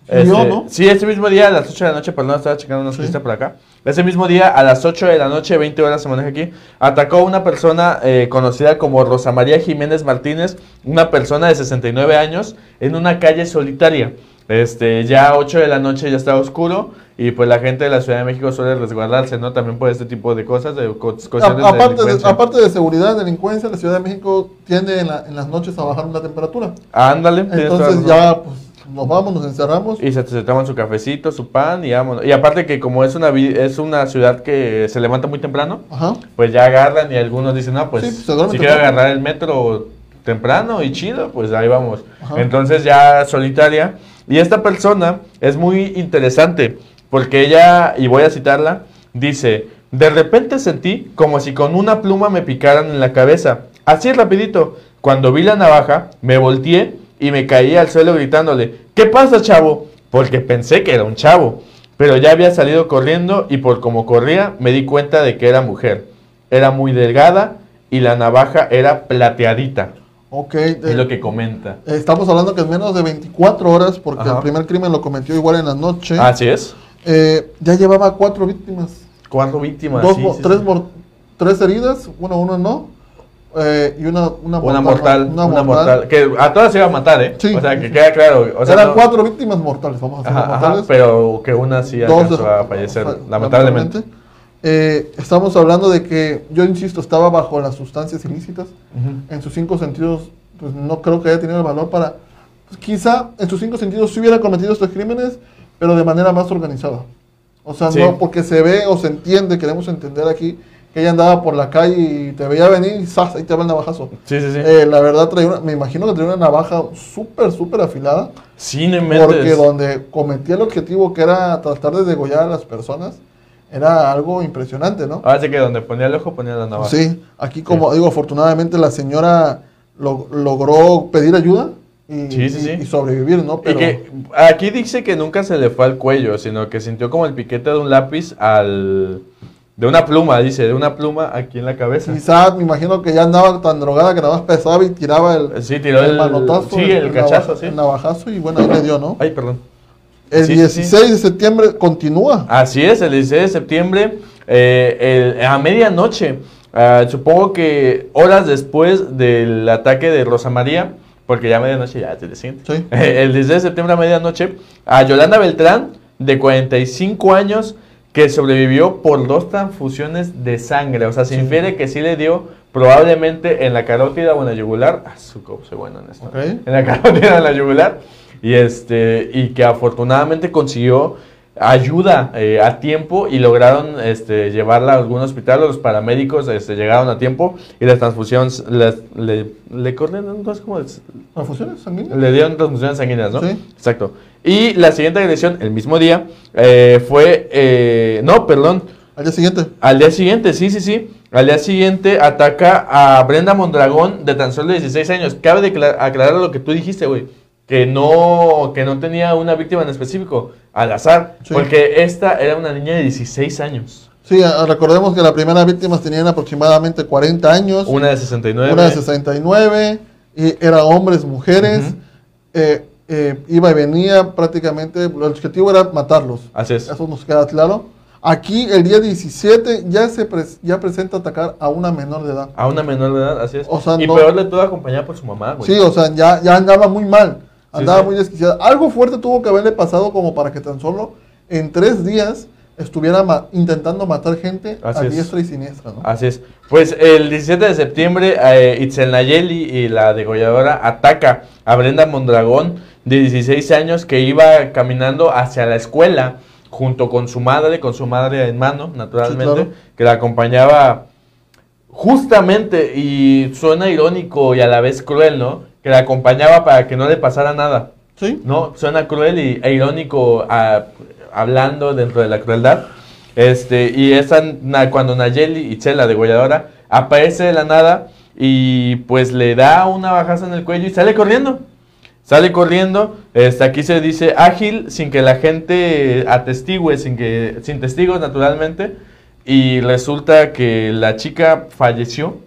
Este, ¿no? Sí, ese mismo día a las 8 de la noche, perdón, estaba checando una Sí. lista por acá. Ese mismo día a las 8 de la noche, 20 horas se maneja aquí, atacó a una persona eh, conocida como Rosa María Jiménez Martínez, una persona de 69 años, en una calle solitaria. Este, ya 8 de la noche ya estaba oscuro y pues la gente de la Ciudad de México suele resguardarse, ¿no? También por este tipo de cosas, de co- A- cuestiones de aparte, de, delincuencia. aparte de seguridad, delincuencia, la Ciudad de México tiende en, la- en las noches a bajar la temperatura. Ándale. Entonces ya pues, nos vamos, nos encerramos. Y se, se toman su cafecito, su pan y vámonos. Y aparte que como es una, es una ciudad que se levanta muy temprano, Ajá. pues ya agarran y algunos dicen, no, pues Sí, si quiero agarrar el metro temprano y chido, pues ahí vamos. Ajá. Entonces ya solitaria. Y esta persona es muy interesante porque ella, y voy a citarla, dice, de repente sentí como si con una pluma me picaran en la cabeza. Así rapidito. Cuando vi la navaja, me volteé y me caí al suelo gritándole, ¿qué pasa, chavo? Porque pensé que era un chavo. Pero ya había salido corriendo y por como corría me di cuenta de que era mujer. Era muy delgada y la navaja era plateadita. Ok. Es lo que comenta. Estamos hablando que en menos de 24 horas, porque Ajá. el primer crimen lo cometió igual en la noche. Así es. Eh, ya llevaba cuatro víctimas. Cuatro víctimas. Dos, sí, sí, tres, sí. tres heridas, una, uno no. eh, y una, una, Una mortal, Una, una mortal. mortal. Que a todas se iba a matar, ¿eh? Sí. O sea, que queda claro. O sea, Eran no- cuatro víctimas mortales, vamos a hacer Ajá, ajá, mortales. pero que una sí alcanzó a fallecer, fa- lamentablemente. Eh, estamos hablando de que, yo insisto, estaba bajo las sustancias ilícitas. Ujú. En sus cinco sentidos, pues no creo que haya tenido el valor para. pues, quizá en sus cinco sentidos sí hubiera cometido estos crímenes, pero de manera más organizada. O sea, Sí. no porque se ve o se entiende, queremos entender aquí, que ella andaba por la calle y te veía venir y ¡zas! ahí te va el navajazo. Sí, sí, sí. Eh, la verdad, traía una- me imagino que traía una navaja súper, súper afilada. sí, no. Porque donde cometía el objetivo que era tratar de degollar a las personas, era algo impresionante, ¿no? Ahora sí que donde ponía el ojo ponía la navaja. Sí, aquí como digo, afortunadamente la señora lo- logró pedir ayuda y, Sí, sí, y- sí. y sobrevivir, ¿no? Y Pero que aquí dice que nunca se le fue al cuello, sino que sintió como el piquete de un lápiz al... De una pluma, dice, de una pluma aquí en la cabeza. quizá me imagino que ya andaba tan drogada que nada más pesaba y tiraba el, Sí, tiró el, manotazo, Sí, el, cachazo, sí. el navajazo y bueno, ahí le dio, ¿no? Ay, perdón. El sí. 16 de septiembre continúa. Así es, el 16 de septiembre, eh, el- a medianoche, ah, supongo que horas después del ataque de Rosa María, porque ya a medianoche ya te siente. Sí. El 16 de septiembre a medianoche, a Yolanda Beltrán, de 45 años, que sobrevivió por dos transfusiones de sangre. O sea, se infiere que sí le dio probablemente en la carótida o en la yugular. Ah, su soy bueno en esto. En la carótida o en la yugular. Y, este, y que afortunadamente consiguió ayuda eh, a tiempo y lograron este, llevarla a algún hospital. Los paramédicos este, llegaron a tiempo y las transfusiones les- le, le corrieron, cómo es, ¿Transfusiones sanguíneas? le dieron transfusiones sanguíneas, ¿no? Sí. Exacto. Y la siguiente agresión, el mismo día, eh, fue, eh, no, perdón, Al día siguiente. al día siguiente, sí, sí, sí. Al día siguiente ataca a Brenda Mondragón de tan solo 16 años. Cabe aclarar lo que tú dijiste, güey. Que no, que no tenía una víctima en específico, al azar. Sí. Porque esta era una niña de 16 años. Sí, recordemos que las primeras víctimas tenían aproximadamente 40 años. Una de 69. Una de 69, y era hombres, mujeres, eh, eh, iba y venía prácticamente, el objetivo era matarlos. Así es. Eso nos queda claro. Aquí el día 17 ya se pres- ya presenta atacar a una menor de edad. A una menor de edad, así es. O sea, y no- peor de todo acompañada por su mamá, güey. Sí, o sea, ya, ya andaba muy mal, andaba sí. muy desquiciada. Algo fuerte tuvo que haberle pasado como para que tan solo en tres días estuviera ma- intentando matar gente Así a es. diestra y siniestra. ¿no? Así es. Pues el 17 de septiembre, eh, Itzel Nayeli y la degolladora ataca a Brenda Mondragón, de 16 años, que iba caminando hacia la escuela junto con su madre, con su madre en mano, naturalmente, Sí, claro. que la acompañaba justamente, y suena irónico y a la vez cruel, ¿no? Que la acompañaba para que no le pasara nada. Sí, ¿no? Suena cruel y, e irónico a- hablando dentro de la crueldad. Este, y esa, na- cuando Nayeli Itzel, la degolladora, aparece de la nada y pues le da una bajaza en el cuello y sale corriendo. Sale corriendo, este, aquí se dice ágil, sin que la gente atestigüe, sin, que, sin testigos naturalmente. Y resulta que la chica falleció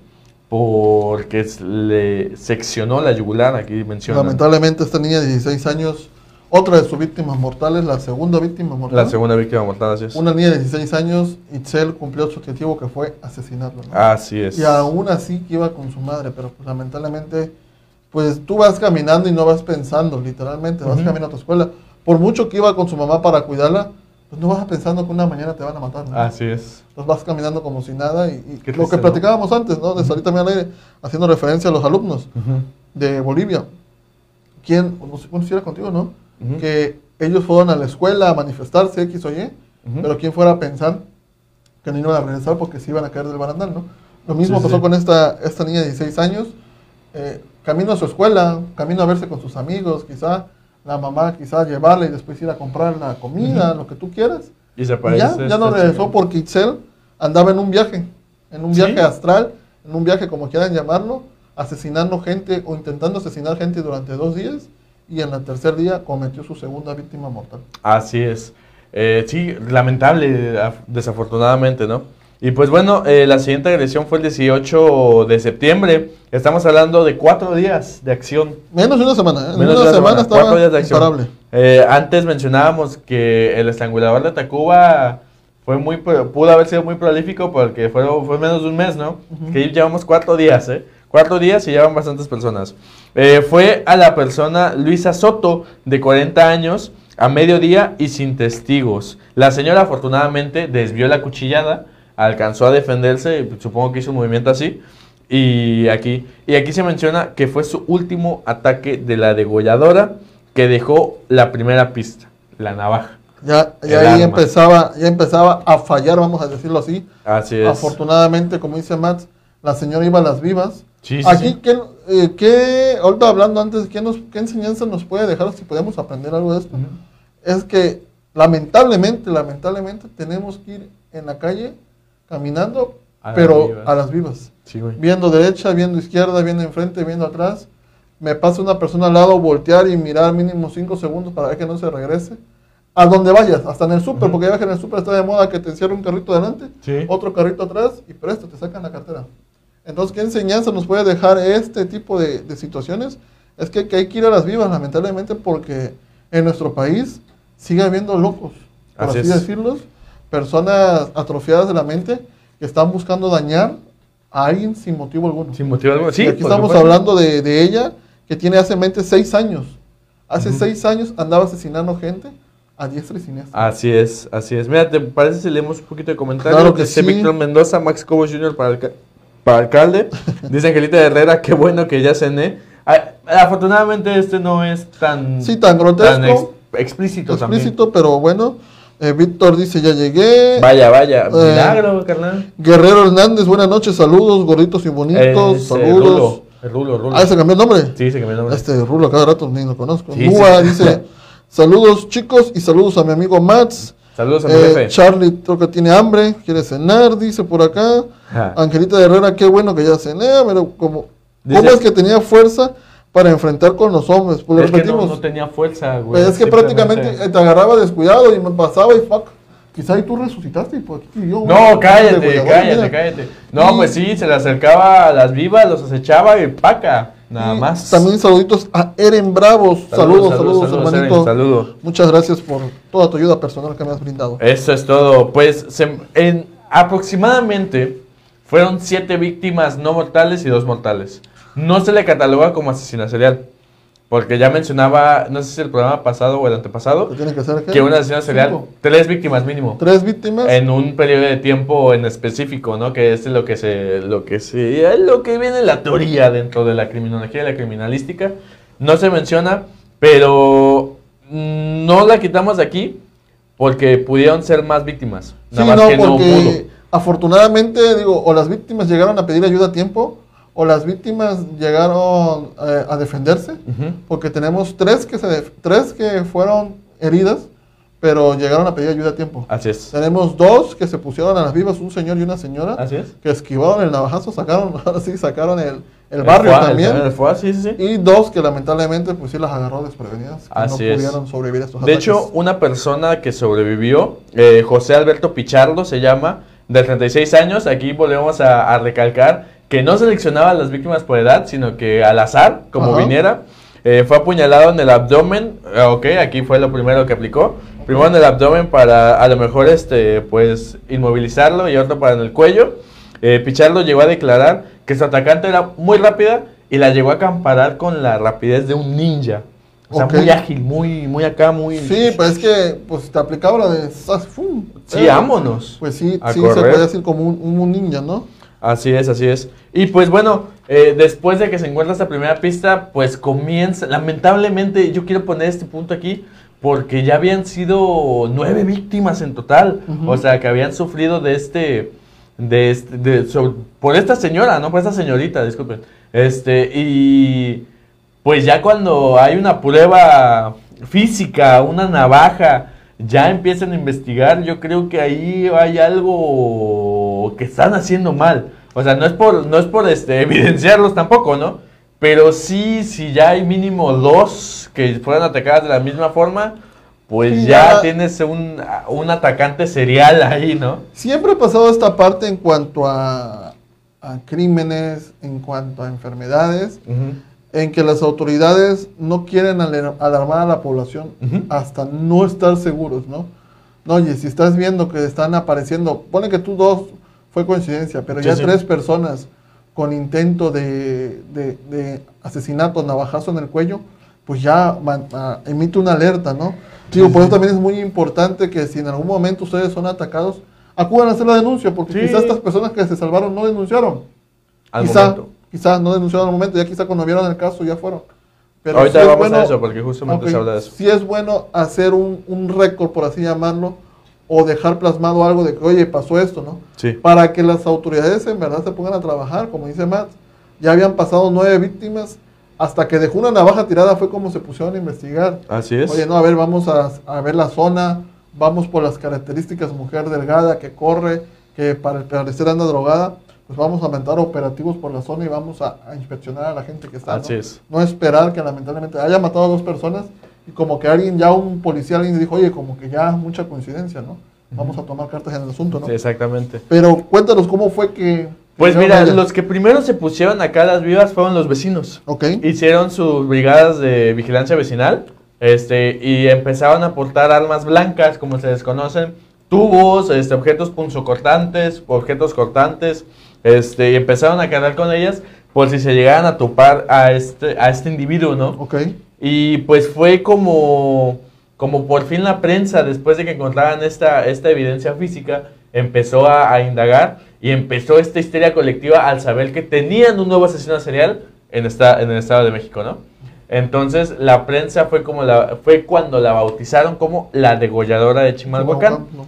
porque le seccionó la yugular, aquí menciona. lamentablemente esta niña de 16 años, otra de sus víctimas mortales, la segunda víctima mortal. La segunda víctima mortal, así es. Una niña de 16 años, Itzel cumplió su objetivo que fue asesinarla. ¿no? Así es. Y aún así que iba con su madre, pero pues, lamentablemente, pues tú vas caminando y no vas pensando, literalmente, vas caminando a tu escuela. Por mucho que iba con su mamá para cuidarla, no vas pensando que una mañana te van a matar. ¿no? Así es. Entonces vas caminando como si nada y, y lo que ¿no? platicábamos antes, ¿no? De salir también al aire, haciendo referencia a los alumnos de Bolivia. ¿Quién? No sé bueno, si era contigo, ¿no? Que ellos fueron a la escuela a manifestarse X o Y, pero quién fuera a pensar que no iban a regresar porque se iban a caer del barandal, ¿no? Lo mismo Sí, pasó sí. con esta, esta niña de 16 años, eh, camino a su escuela, camino a verse con sus amigos, quizá la mamá quizá llevarla y después ir a comprar la comida, lo que tú quieras. Y se Y aparece. ya, ya no esta regresó porque Itzel andaba en un viaje, en un ¿Sí? viaje astral, en un viaje como quieran llamarlo, asesinando gente o intentando asesinar gente durante dos días y en el tercer día cometió su segunda víctima mortal. Así es. Eh, sí, lamentable, af- desafortunadamente, ¿no? Y pues bueno, eh, la siguiente agresión fue el 18 de septiembre. Estamos hablando de cuatro días de acción. Menos de una semana, ¿eh? en Menos una de una semana, semana, cuatro días de acción. Eh, antes mencionábamos que el estrangulador de Tacuba fue muy, pudo haber sido muy prolífico porque fue, fue menos de un mes, ¿no? Ujú. Que llevamos cuatro días, ¿eh? Cuatro días y llevan bastantes personas. Eh, fue a la persona Luisa Soto, de 40 años, a mediodía y sin testigos. La señora afortunadamente desvió la cuchillada, alcanzó a defenderse, supongo que hizo un movimiento así. Y aquí, y aquí se menciona que fue su último ataque de la degolladora que dejó la primera pista, la navaja. Ya, ya ahí arma. empezaba, ya empezaba a fallar, vamos a decirlo así. Así es. Afortunadamente, como dice Matt, la señora iba a las vivas. Sí, sí, Aquí, sí. ¿qué, eh, qué- ahorita hablando antes, ¿qué, nos, ¿qué enseñanza nos puede dejar si podemos aprender algo de esto? Es que lamentablemente, lamentablemente tenemos que ir en la calle caminando, A pero a las vivas. Sí, güey. Viendo derecha, viendo izquierda, viendo enfrente, viendo atrás. Me pasa una persona al lado, voltear y mirar mínimo 5 segundos para ver que no se regrese. A donde vayas, hasta en el súper, porque ya ves que en el súper está de moda que te encierra un carrito adelante, Sí. otro carrito atrás y presto, te sacan la cartera. Entonces, ¿qué enseñanza nos puede dejar este tipo de, de situaciones? Es que, que hay que ir a las vivas, lamentablemente, porque en nuestro país sigue habiendo locos, por Así así, decirlos, personas atrofiadas de la mente que están buscando dañar a alguien sin motivo alguno. Sin motivo alguno. Sí, y aquí estamos supuesto. hablando de, de ella, que tiene hace mente seis años. Hace Ujú. seis años andaba asesinando gente a diestra y siniestra. Así es, así es. Mira, ¿te parece si leemos un poquito de comentarios? Claro que Dice sí. Víctor Mendoza, Max Cobos Jr. para, alca- para alcalde. Dice Angelita Herrera, qué bueno que ya cené. Ah, afortunadamente este no es tan, Sí, tan grotesco, ex- explícito, explícito, pero bueno. Eh, Víctor dice, ya llegué. Vaya, vaya. Eh, Milagro, carnal. Guerrero Hernández, buenas noches, saludos, gorditos y bonitos, Es, saludos. Rulo, el Rulo. Ah, ¿se cambió el nombre? Sí, se cambió el nombre. Este Rulo cada rato ni lo conozco. Sí, dice, saludos chicos y saludos a mi amigo Mats. Saludos a mi Eh, jefe. Charlie creo que tiene hambre, quiere cenar, dice por acá. Ajá. Angelita Herrera, qué bueno que ya cené, pero como, Dice- ¿cómo es que tenía fuerza para enfrentar con los hombres? Pues es que no, tenía fuerza, güey. pues es que prácticamente eh, te agarraba descuidado y me pasaba y fuck. Quizá ahí tú resucitaste y por aquí yo. No, cállate, degollador, cállate, cállate. No, Y pues sí, se le acercaba a las vivas, los acechaba y paca, nada y más. También saluditos a Eren Bravos. Saludos, saludos, hermanito. Eren, saludo. Muchas gracias por toda tu ayuda personal que me has brindado. Eso es todo. Pues se- en aproximadamente fueron siete víctimas no mortales y dos mortales. No se le cataloga como asesina serial. Porque ya mencionaba, no sé si el programa pasado o el antepasado, ¿Qué tiene que? ¿qué? que un asesino serial, tres víctimas mínimo. Tres víctimas. en un periodo de tiempo en específico, ¿no? Que es lo que se, lo que se, es lo que viene la teoría dentro de la criminología y la criminalística. No se menciona, pero mm, no la quitamos de aquí porque pudieron ser más víctimas. Sí, Nada más no, que no pudo. afortunadamente, digo, o las víctimas llegaron a pedir ayuda a tiempo, o las víctimas llegaron eh, a defenderse, Ujú. porque tenemos tres que, se tres que fueron heridas, pero llegaron a pedir ayuda a tiempo. Así es. Tenemos dos que se pusieron a las vivas, un señor y una señora, Así es. que esquivaron el navajazo, sacaron, ahora sí, sacaron el, el barrio foie, también. El, sí, sí, sí. Y dos que lamentablemente pues sí las agarró desprevenidas, que Así no es. pudieron sobrevivir a estos De ataques. hecho, una persona que sobrevivió, eh, José Alberto Pichardo se llama, de 36 años, aquí volvemos a, a recalcar que no seleccionaba a las víctimas por edad, sino que al azar, como Ajá. viniera, eh, fue apuñalado en el abdomen, ah, ok, aquí fue lo primero que aplicó, primero en el abdomen para a lo mejor este, pues, inmovilizarlo y otro para en el cuello. Eh, Pichardo llegó a declarar que su atacante era muy rápida y la llegó a comparar con la rapidez de un ninja. O sea, muy ágil, muy, muy acá, muy... Sí, pues es que pues te aplicaba la de ¡fum! Sí, Eh, vámonos. Pues sí, sí se puede decir como un, un ninja, ¿no? Así es, así es. Y pues bueno, eh, después de que se encuentra esta primera pista, pues comienza, lamentablemente yo quiero poner este punto aquí, porque ya habían sido nueve víctimas en total, o sea, que habían sufrido de este, de este, de, por esta señora, no por esta señorita, disculpen. Este, y pues ya cuando hay una prueba física, una navaja, ya empiezan a investigar, yo creo que ahí hay algo que están haciendo mal. O sea, no es por, no es por este, evidenciarlos tampoco, ¿no? Pero sí, si ya hay mínimo dos que fueron atacadas de la misma forma, pues Sí, ya, ya- tienes un, un atacante serial ahí, ¿no? Siempre ha pasado esta parte en cuanto a, a crímenes, en cuanto a enfermedades, en que las autoridades no quieren alarmar a la población hasta no estar seguros, ¿no? No, oye, si estás viendo que están apareciendo, pone que tú dos fue coincidencia, pero Sí, ya sí. tres personas con intento de, de- de asesinato, navajazo en el cuello, pues ya man- ah, emite una alerta, ¿no? Digo, por eso también es muy importante que si en algún momento ustedes son atacados, acudan a hacer la denuncia, porque Sí. quizás estas personas que se salvaron no denunciaron. Al quizá, momento. quizá no denunciaron al momento, ya quizá cuando vieron el caso ya fueron. Pero Ahorita sí vamos bueno- a eso, porque justamente se habla de eso. Sí es bueno hacer un, un récord, por así llamarlo, o dejar plasmado algo de que, oye, pasó esto, ¿no? Sí. Para que las autoridades en verdad se pongan a trabajar, como dice Matt. Ya habían pasado nueve víctimas, hasta que dejó una navaja tirada fue como se pusieron a investigar. Así es. Oye, no, a ver, vamos a, a ver la zona, vamos por las características, mujer delgada, que corre, que para el parecer anda drogada, pues vamos a aumentar operativos por la zona y vamos a, a inspeccionar a la gente que está. ¿no? Así es. No esperar que lamentablemente haya matado a dos personas y como que alguien, ya un policía, alguien dijo, oye, como que ya mucha coincidencia, ¿no? Vamos a tomar cartas en el asunto, ¿no? Sí, exactamente. Pero cuéntanos cómo fue que... Pues mira, los que primero se pusieron acá a las vivas fueron los vecinos. Ok. Hicieron sus brigadas de vigilancia vecinal este, y empezaron a aportar armas blancas, como se desconocen, tubos, este, objetos punzocortantes, objetos cortantes, este, y empezaron a cargar con ellas por si se llegaran a topar a este, a este individuo, ¿no? Ok. Y pues fue como, como por fin la prensa, después de que encontraran esta, esta evidencia física, empezó a, a indagar y empezó esta histeria colectiva al saber que tenían un nuevo asesino serial en, esta, en el Estado de México, ¿no? Entonces la prensa fue como la fue cuando la bautizaron como la degolladora de Chimalhuacán. No, no.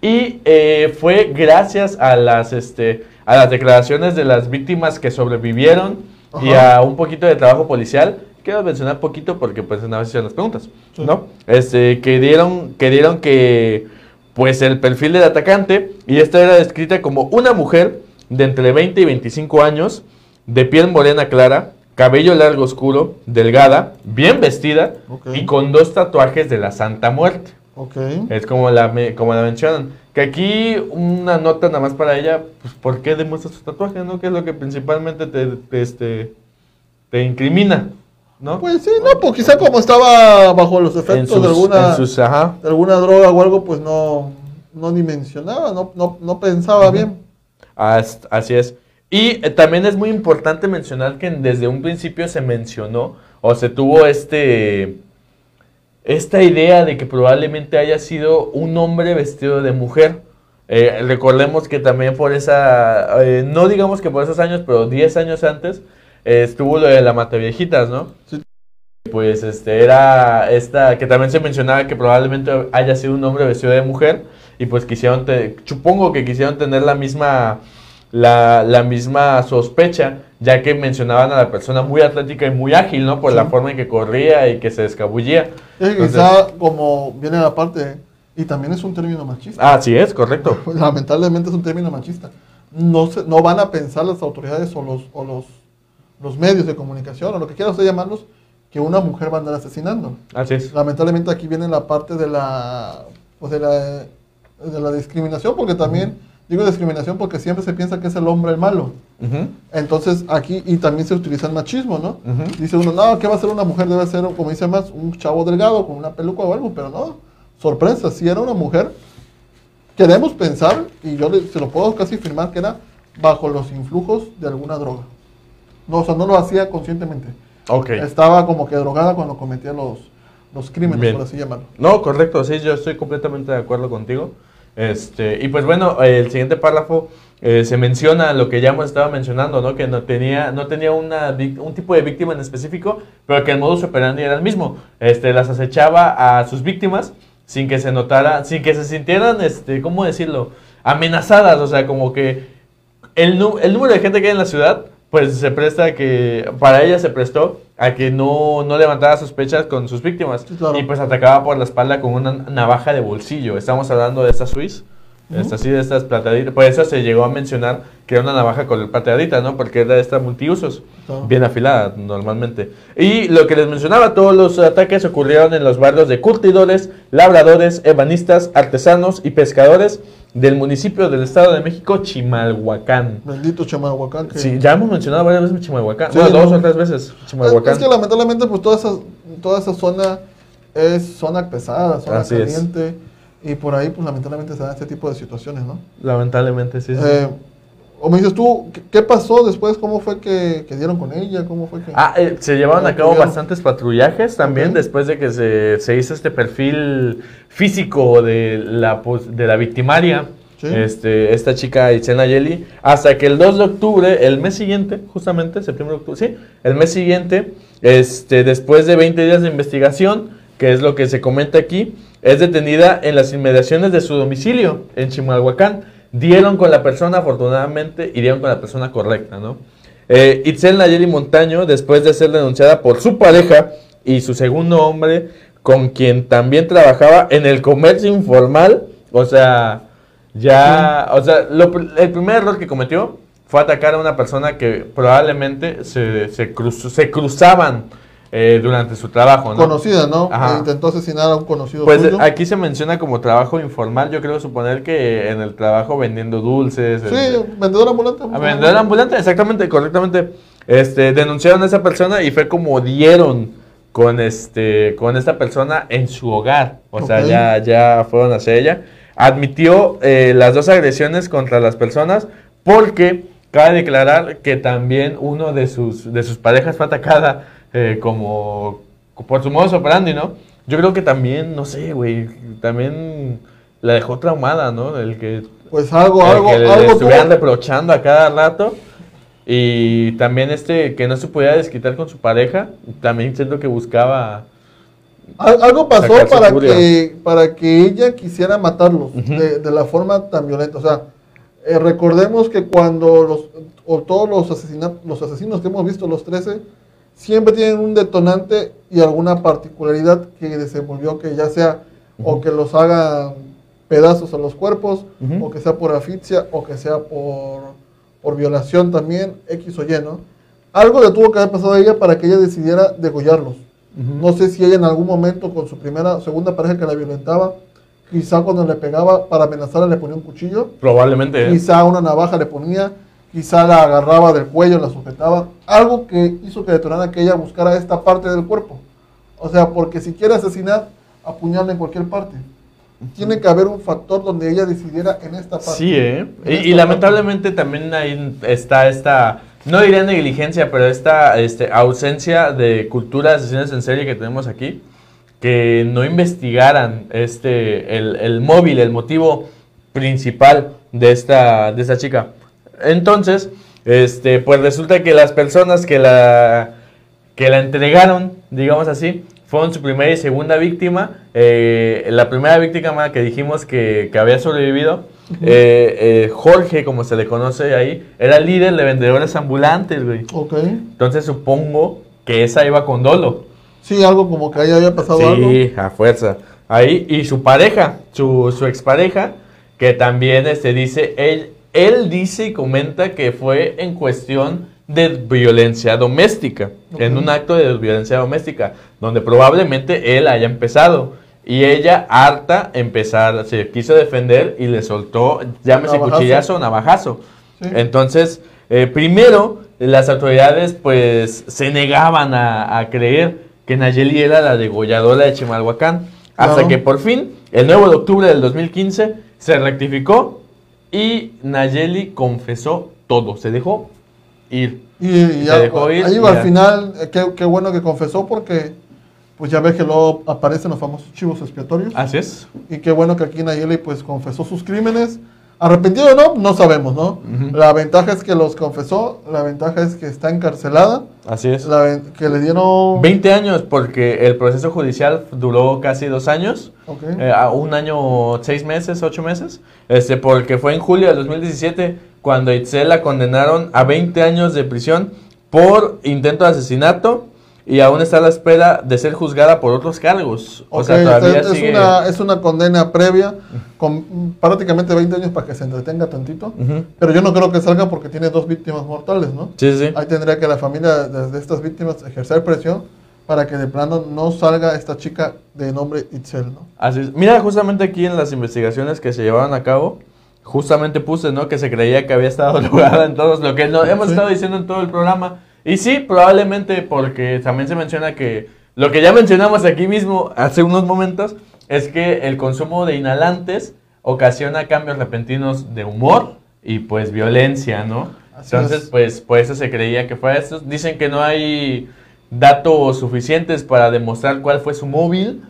Y eh, fue gracias a las, este, a las declaraciones de las víctimas que sobrevivieron y a un poquito de trabajo policial. Quiero mencionar poquito porque pues una vez hicieron las preguntas, Sí. ¿no? Este, que dieron, que dieron que pues el perfil del atacante y esta era descrita como una mujer de entre 20 y 25 años, de piel morena clara, cabello largo oscuro, delgada, bien vestida y con dos tatuajes de la Santa Muerte. Ok. Es como la, como la mencionan. Que aquí una nota nada más para ella, pues ¿por qué demuestras tus tatuajes, no? Que es lo que principalmente te, te, este, te incrimina, ¿no? Pues sí, no, pues quizá como estaba bajo los efectos sus, de alguna sus- de alguna droga o algo, pues no, no ni mencionaba, no, no, no pensaba bien. As- Así es. Y eh, también es muy importante mencionar que desde un principio se mencionó o se tuvo este esta idea de que probablemente haya sido un hombre vestido de mujer. Eh, recordemos que también por esa, eh, no digamos que por esos años, pero 10 años antes, estuvo lo de la Mataviejitas, ¿no? Sí. Pues este era esta, que también se mencionaba que probablemente haya sido un hombre vestido de mujer y pues quisieron, te- supongo que quisieron tener la misma, la, la misma sospecha, ya que mencionaban a la persona muy atlética y muy ágil, ¿no? Por la Sí. forma en que corría y que se escabullía. Es Entonces- quizá como viene la parte, y también es un término machista. Así es, correcto. Lamentablemente es un término machista. No, se, no van a pensar las autoridades o los, o los, los medios de comunicación o lo que quiera usted llamarlos que una mujer va a andar asesinando. Así es. Lamentablemente aquí viene la parte de la, pues de la, de la discriminación, porque también, digo discriminación porque siempre se piensa que es el hombre el malo. Entonces aquí, y también se utiliza el machismo, ¿no? Dice uno, no, ¿qué va a ser una mujer? Debe ser, como dice más, un chavo delgado con una peluca o algo, pero no. Sorpresa, si era una mujer, queremos pensar, y yo le- se lo puedo casi afirmar, que era bajo los influjos de alguna droga. No, o sea, no lo hacía conscientemente. Estaba como que drogada cuando cometía los, los crímenes, Bien. por así llamarlo. No, correcto, sí, yo estoy completamente de acuerdo contigo. Este, y pues bueno, el siguiente párrafo eh, se menciona lo que ya hemos estado mencionando, ¿no? Que no tenía, no tenía una, un tipo de víctima en específico, pero que el modus operandi era el mismo. Este, las acechaba a sus víctimas sin que se notara, sin que se sintieran, este, ¿cómo decirlo? Amenazadas, o sea, como que el, el número de gente que hay en la ciudad, pues se presta a que, para ella se prestó a que no, no levantara sospechas con sus víctimas. Claro. Y pues atacaba por la espalda con una navaja de bolsillo. Estamos hablando de esta Swiss. Esta sí, de estas plateaditas. Por eso se llegó a mencionar que era una navaja con plateadita, ¿no? Porque era esta multiusos. Bien afilada normalmente. Y lo que les mencionaba, todos los ataques ocurrieron en los barrios de curtidores, labradores, ebanistas, artesanos y pescadores del municipio del Estado de México, Chimalhuacán. Bendito Chimalhuacán. que- Sí, ya hemos mencionado varias veces Chimalhuacán. Sí, bueno, dos no. o tres veces Es, Chimalhuacán. es que lamentablemente pues toda esa, toda esa zona es zona pesada, zona Así es. Y por ahí pues lamentablemente se dan este tipo de situaciones, ¿no? Lamentablemente, sí. sí. Eh, o me dices tú, ¿qué, pasó después? ¿Cómo fue que, que dieron con ella? ¿Cómo fue que...? Ah, eh, se llevaron a cabo Patrullaron. bastantes patrullajes también después de que se, se hizo este perfil físico de la, pos- de la victimaria, Sí. este, esta chica Itzena Yeli, hasta que el 2 de octubre, el mes siguiente, justamente, septiembre, octubre, sí, el mes siguiente, este, después de 20 días de investigación, que es lo que se comenta aquí, es detenida en las inmediaciones de su domicilio, en Chimalhuacán. Dieron con la persona, afortunadamente, y dieron con la persona correcta, ¿no? Eh, Itzel Nayeli Montaño, después de ser denunciada por su pareja y su segundo hombre, con quien también trabajaba en el comercio informal, o sea, ya, o sea, el primer error que cometió fue atacar a una persona que probablemente se, se, se cruzaban eh, durante su trabajo, ¿no? Conocida, ¿no? Ajá. E intentó asesinar a un conocido Pues suyo. aquí se menciona como trabajo informal, yo creo suponer que en el trabajo vendiendo dulces, Sí, este, vendedor ambulante. a vendedor ambulante, exactamente, correctamente. Este, denunciaron a esa persona y fue como dieron con este, con esta persona en su hogar. O sea, ya, ya fueron hacia ella. Admitió eh, las dos agresiones contra las personas porque cabe declarar que también uno de sus, de sus parejas fue atacada eh, como por su modo operandi, ¿no? yo creo que también, no sé, güey, también la dejó traumada, ¿no? El que, Pues algo, el algo, que le algo estuvieran tuvo- reprochando a cada rato. Y también este que no se podía desquitar con su pareja, también siento que buscaba... Al- Algo pasó para furia. que, para que ella quisiera matarlos Ujú. de, de la forma tan violenta. O sea, eh, recordemos que cuando los, o todos los, asesinatos, los asesinos que hemos visto, los 13, siempre tienen un detonante y alguna particularidad que desenvolvió que ya sea o que los hagan pedazos a los cuerpos, o que sea por asfixia, o que sea por, por violación también, X o Y, ¿no? Algo le tuvo que haber pasado a ella para que ella decidiera degollarlos. No sé si ella en algún momento con su primera, segunda pareja que la violentaba, quizá cuando le pegaba para amenazarla le ponía un cuchillo, Probablemente. ¿eh? quizá una navaja le ponía, quizá la agarraba del cuello, la sujetaba, algo que hizo que detonara que ella buscara esta parte del cuerpo. O sea, porque si quiere asesinar, apuñala en cualquier parte. Tiene que haber un factor donde ella decidiera en esta parte. Sí, ¿eh? Y lamentablemente también ahí está esta, no diría negligencia, pero esta este, ausencia de cultura de asesinos en serie que tenemos aquí, que no investigaran este, el, el móvil, el motivo principal de esta, de esta chica. Entonces, este, pues resulta que las personas que la, que la entregaron, digamos así, fueron su primera y segunda víctima. Eh, la primera víctima que dijimos que, que había sobrevivido, eh, eh, Jorge, como se le conoce ahí, era líder de vendedores ambulantes, güey. Ok. Entonces supongo que esa iba con dolo. Sí, algo como que ahí había pasado algo. Sí, a fuerza. Ahí, y su pareja, su, su expareja, que también este, dice, él, él dice y comenta que fue en cuestión de violencia doméstica, en un acto de violencia doméstica, donde probablemente él haya empezado. Y ella, harta, empezar, se quiso defender y le soltó, llámese Navajazo. cuchillazo o navajazo. Sí. Entonces, eh, primero, las autoridades pues se negaban a, a creer que Nayeli era la degolladora de Chimalhuacán. Hasta que por fin, el 9 de octubre del 2015, se rectificó y Nayeli confesó todo. Se dejó ir. Y, y Se dejó ir ahí y al final, eh, qué, qué bueno que confesó porque pues ya ves que luego aparecen los famosos chivos expiatorios. Así es. Y qué bueno que aquí Nayeli pues confesó sus crímenes. Arrepentido o no, no sabemos, ¿no? La ventaja es que los confesó, la ventaja es que está encarcelada, Así es. la que le dieron... 20 años, porque el proceso judicial duró casi dos años. Eh, un año, seis meses, ocho meses. Este, porque fue en julio del 2017 cuando Itzel la condenaron a 20 años de prisión por intento de asesinato y aún está a la espera de ser juzgada por otros cargos. O Ok, sea, todavía es, sigue. una, es una condena previa con prácticamente 20 años para que se entretenga tantito. Ujú. Pero yo no creo que salga porque tiene dos víctimas mortales, ¿no? Sí, sí. Ahí tendría que la familia de, de estas víctimas ejercer presión para que de plano no salga esta chica de nombre Itzel, ¿no? Así es. Mira, justamente aquí en las investigaciones que se llevaron a cabo, justamente puse, ¿no? Que se creía que había estado drogada en todos, lo que no- hemos Sí. estado diciendo en todo el programa. Y sí, probablemente porque también se menciona que lo que ya mencionamos aquí mismo hace unos momentos es que el consumo de inhalantes ocasiona cambios repentinos de humor y pues violencia, ¿no? Así Entonces, es. pues por eso se creía que fue eso. Dicen que no hay datos suficientes para demostrar cuál fue su móvil,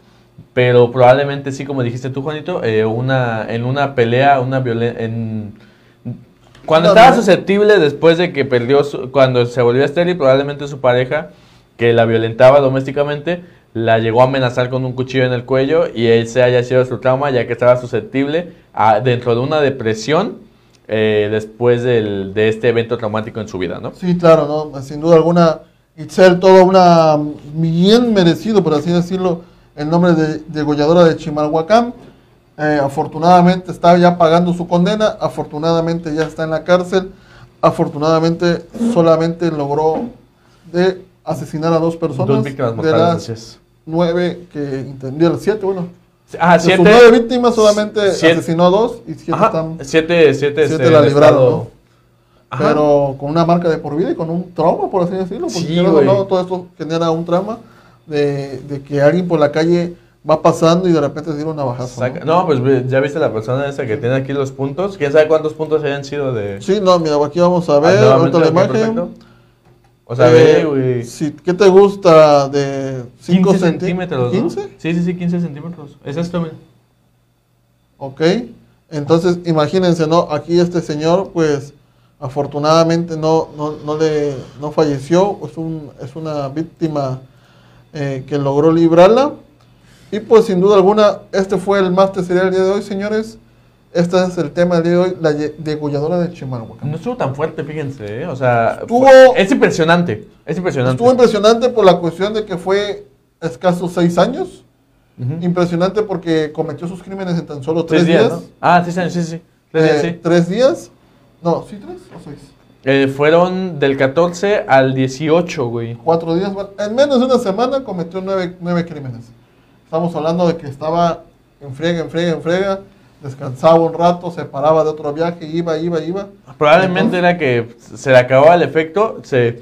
pero probablemente sí, como dijiste tú, Juanito, eh, una, en una pelea, una violencia... Cuando estaba susceptible después de que perdió, su- cuando se volvió estéril, probablemente su pareja, que la violentaba domésticamente, la llegó a amenazar con un cuchillo en el cuello y ese haya sido su trauma, ya que estaba susceptible a, dentro de una depresión eh, después del- de este evento traumático en su vida, ¿no? Sí, claro, ¿no? Sin duda alguna, Itzel, todo una bien merecido, por así decirlo, el nombre de degolladora de Chimalhuacán. Eh, afortunadamente está ya pagando su condena, afortunadamente ya está en la cárcel, afortunadamente solamente logró de asesinar a dos personas Dos víctimas de las nueve que intentó, siete, bueno, Ah, de siete. sus nueve víctimas solamente siete- asesinó a dos y siete Ajá, están siete, siete, siete este, la libraron, ¿no? Pero con una marca de por vida y con un trauma, por así decirlo. Porque Sí, no, todo esto genera un trauma de, de que alguien por la calle va pasando y de repente se tira una bajazo. Saca- no, pues ve- ya viste la persona esa que tiene aquí los puntos. ¿Quién sabe cuántos puntos hayan sido de... Sí, no, mira, aquí vamos a Ah, ver nuevamente, ahorita la imagen. O sea, Eh, ve, güey. si- ¿Qué te gusta de 5 15 centímetros, ¿no? ¿15? Sí, sí, sí, 15 centímetros. Es esto, mira. Ok. Entonces, imagínense, ¿no? Aquí este señor, pues, afortunadamente no, no, no le no falleció. Es, un, es una víctima eh, que logró librarla. Y pues, sin duda alguna, este fue el máster serial del día de hoy, señores. Este es el tema del día de hoy, la degolladora de Chimalhuacán. No estuvo tan fuerte, fíjense, ¿eh? O sea, Estuvo- fue- es impresionante. Es impresionante. Estuvo impresionante por la cuestión de que fue escasos seis años. Ujú. Impresionante porque cometió sus crímenes en tan solo Tres tres días. ¿no? Ah, sí, sí, sí, sí. Tres Eh, días, sí. ¿Tres días? No, ¿sí tres o seis? Eh, fueron del 14 al 18, güey. Cuatro días. bueno, en menos de una semana cometió nueve, nueve crímenes. Estamos hablando de que estaba en friega, en friega, en friega. Descansaba un rato, se paraba de otro viaje, iba, iba, iba. Probablemente era que se le acababa el efecto, se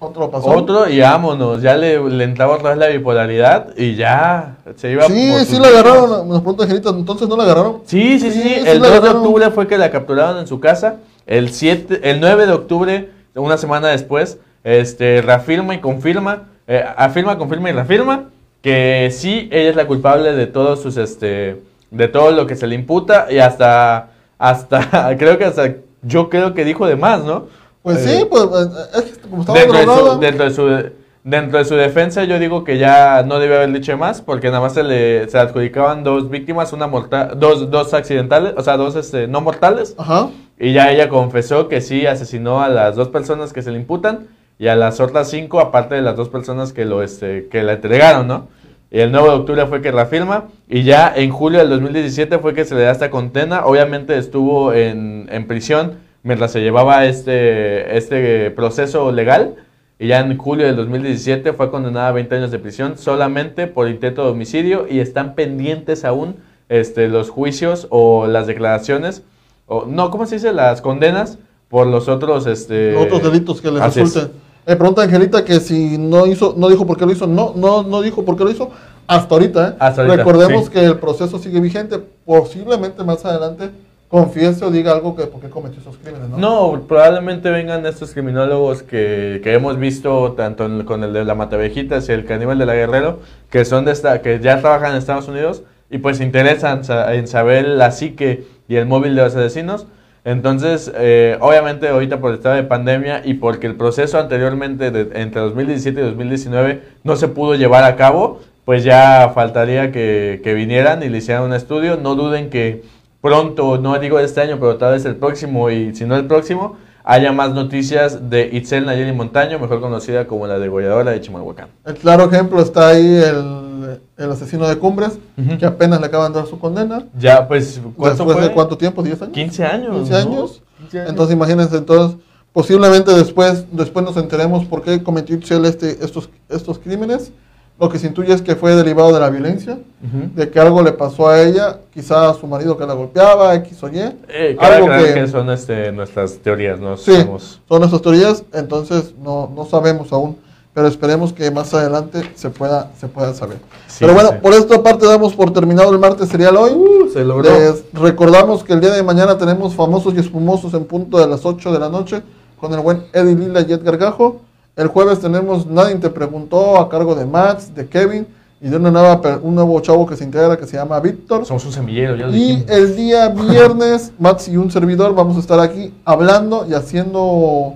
Otro pasó. otro y vámonos. Ya le, le entraba otra vez la bipolaridad y ya se iba. Sí, sí la agarraron. Nos pregunta Angelita, entonces no la agarraron. Sí, sí, sí. Sí, sí el la 2 de octubre fue que la capturaron en su casa. El 7, el 9 de octubre, una semana después, este, reafirma y confirma, eh, afirma, confirma y reafirma que sí, ella es la culpable de todos sus, este, de todo lo que se le imputa y hasta, hasta, creo que hasta, yo creo que dijo de más, ¿no? Pues Eh, sí, pues eh, es que como estaba dentro de, su, dentro, de su, dentro de su defensa, yo digo que ya no debe haber dicho más, porque nada más se le se adjudicaban dos víctimas, una mortal, dos, dos accidentales, o sea, dos este, no mortales, Ajá. y ya ella confesó que sí asesinó a las dos personas que se le imputan y a las otras cinco, aparte de las dos personas que lo este, que la entregaron, ¿no? Y el 9 de octubre fue que reafirma, y ya en julio del 2017 fue que se le da esta condena. Obviamente estuvo en, en prisión mientras se llevaba este, este proceso legal. Y ya en julio del 2017 fue condenada a 20 años de prisión solamente por intento de homicidio y están pendientes aún este, los juicios o las declaraciones, o no, ¿cómo se dice? Las condenas por los otros... Este, otros delitos que le resulten. Eh, pregunta Angelita que si no hizo, no dijo por qué lo hizo. No, no, no dijo por qué lo hizo hasta ahorita. ¿eh? Hasta ahorita, Recordemos sí. que el proceso sigue vigente. Posiblemente más adelante confiese o diga algo que por qué cometió esos crímenes. No. No, probablemente vengan estos criminólogos que, que hemos visto tanto en- con el de la Matavejitas y el caníbal de la Guerrero, que son de esta, que ya trabajan en Estados Unidos y pues se interesan sa- en saber la psique y el móvil de los asesinos. Entonces, eh, obviamente ahorita por el estado de pandemia y porque el proceso anteriormente de- entre 2017 y 2019 no se pudo llevar a cabo, pues ya faltaría que, que vinieran y le hicieran un estudio. No duden que pronto, no digo este año, pero tal vez el próximo y si no el próximo, haya más noticias de Itzel Nayeli Montaño, mejor conocida como la degolladora de Chimalhuacán. El claro ejemplo está ahí el, el asesino de Cumbres, Ujú. que apenas le acaban de dar su condena. Ya, pues, ¿cuánto Después fue? de cuánto tiempo, 10 años. 15 años. 15 ¿no? años. 15 años. Entonces imagínense, entonces posiblemente después, después nos enteremos por qué cometió Itzel este, estos, estos crímenes. Lo que se intuye es que fue derivado de la violencia, Ujú. de que algo le pasó a ella, quizá a su marido que la golpeaba, X o Y. Eh, algo que- que... son este, nuestras teorías, no Sí, somos... son nuestras teorías, entonces no, no sabemos aún, pero esperemos que más adelante se pueda, se pueda saber. Sí, pero bueno, sí. por esta parte damos por terminado el martes serial hoy. Uh, se logró. Les recordamos que el día de mañana tenemos famosos y espumosos en punto de las 8 de la noche con el buen Eddie Lila y Edgar Gajo. El jueves tenemos Nadie te preguntó a cargo de Max, de Kevin y de una nueva, un nuevo chavo que se integra que se llama Víctor. Somos un semillero, ya lo Y dijimos. el día viernes, Max y un servidor vamos a estar aquí hablando y haciendo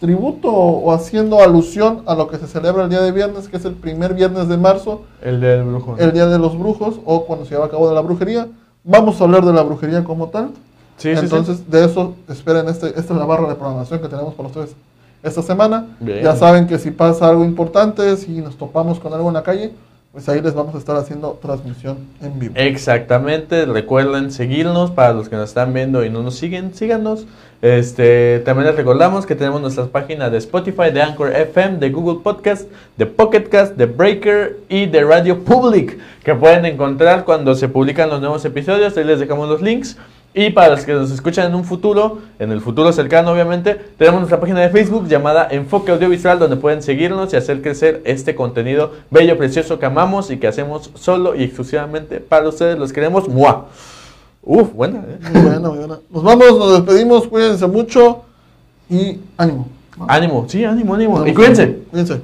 tributo o haciendo alusión a lo que se celebra el día de viernes, que es el primer viernes de marzo, El del brujo. ¿no? el día de los brujos o cuando se lleva a cabo de la brujería. Vamos a hablar de la brujería como tal. Sí, sí, sí. Entonces, de eso esperen, este, esta es la barra de programación que tenemos para ustedes esta semana. Bien. Ya saben que si pasa algo importante, si nos topamos con algo en la calle, pues ahí les vamos a estar haciendo transmisión en vivo. Exactamente, recuerden seguirnos para los que nos están viendo y no nos siguen, síganos. Este, también les recordamos que tenemos nuestras páginas de Spotify, de Anchor FM, de Google Podcast, de Pocket Cast, de Breaker y de Radio Public, que pueden encontrar cuando se publican los nuevos episodios. Ahí les dejamos los links. Y para los que nos escuchan en un futuro, en el futuro cercano obviamente, tenemos nuestra página de Facebook llamada Enfoque Audiovisual donde pueden seguirnos y hacer crecer este contenido bello, precioso que amamos y que hacemos solo y exclusivamente para ustedes. Los queremos. ¡Mua! Uf, buena. ¿eh? Muy buena, muy buena. Nos vamos, nos despedimos, cuídense mucho y ánimo. Ánimo, sí, ánimo, ánimo. Y cuídense. Cuídense.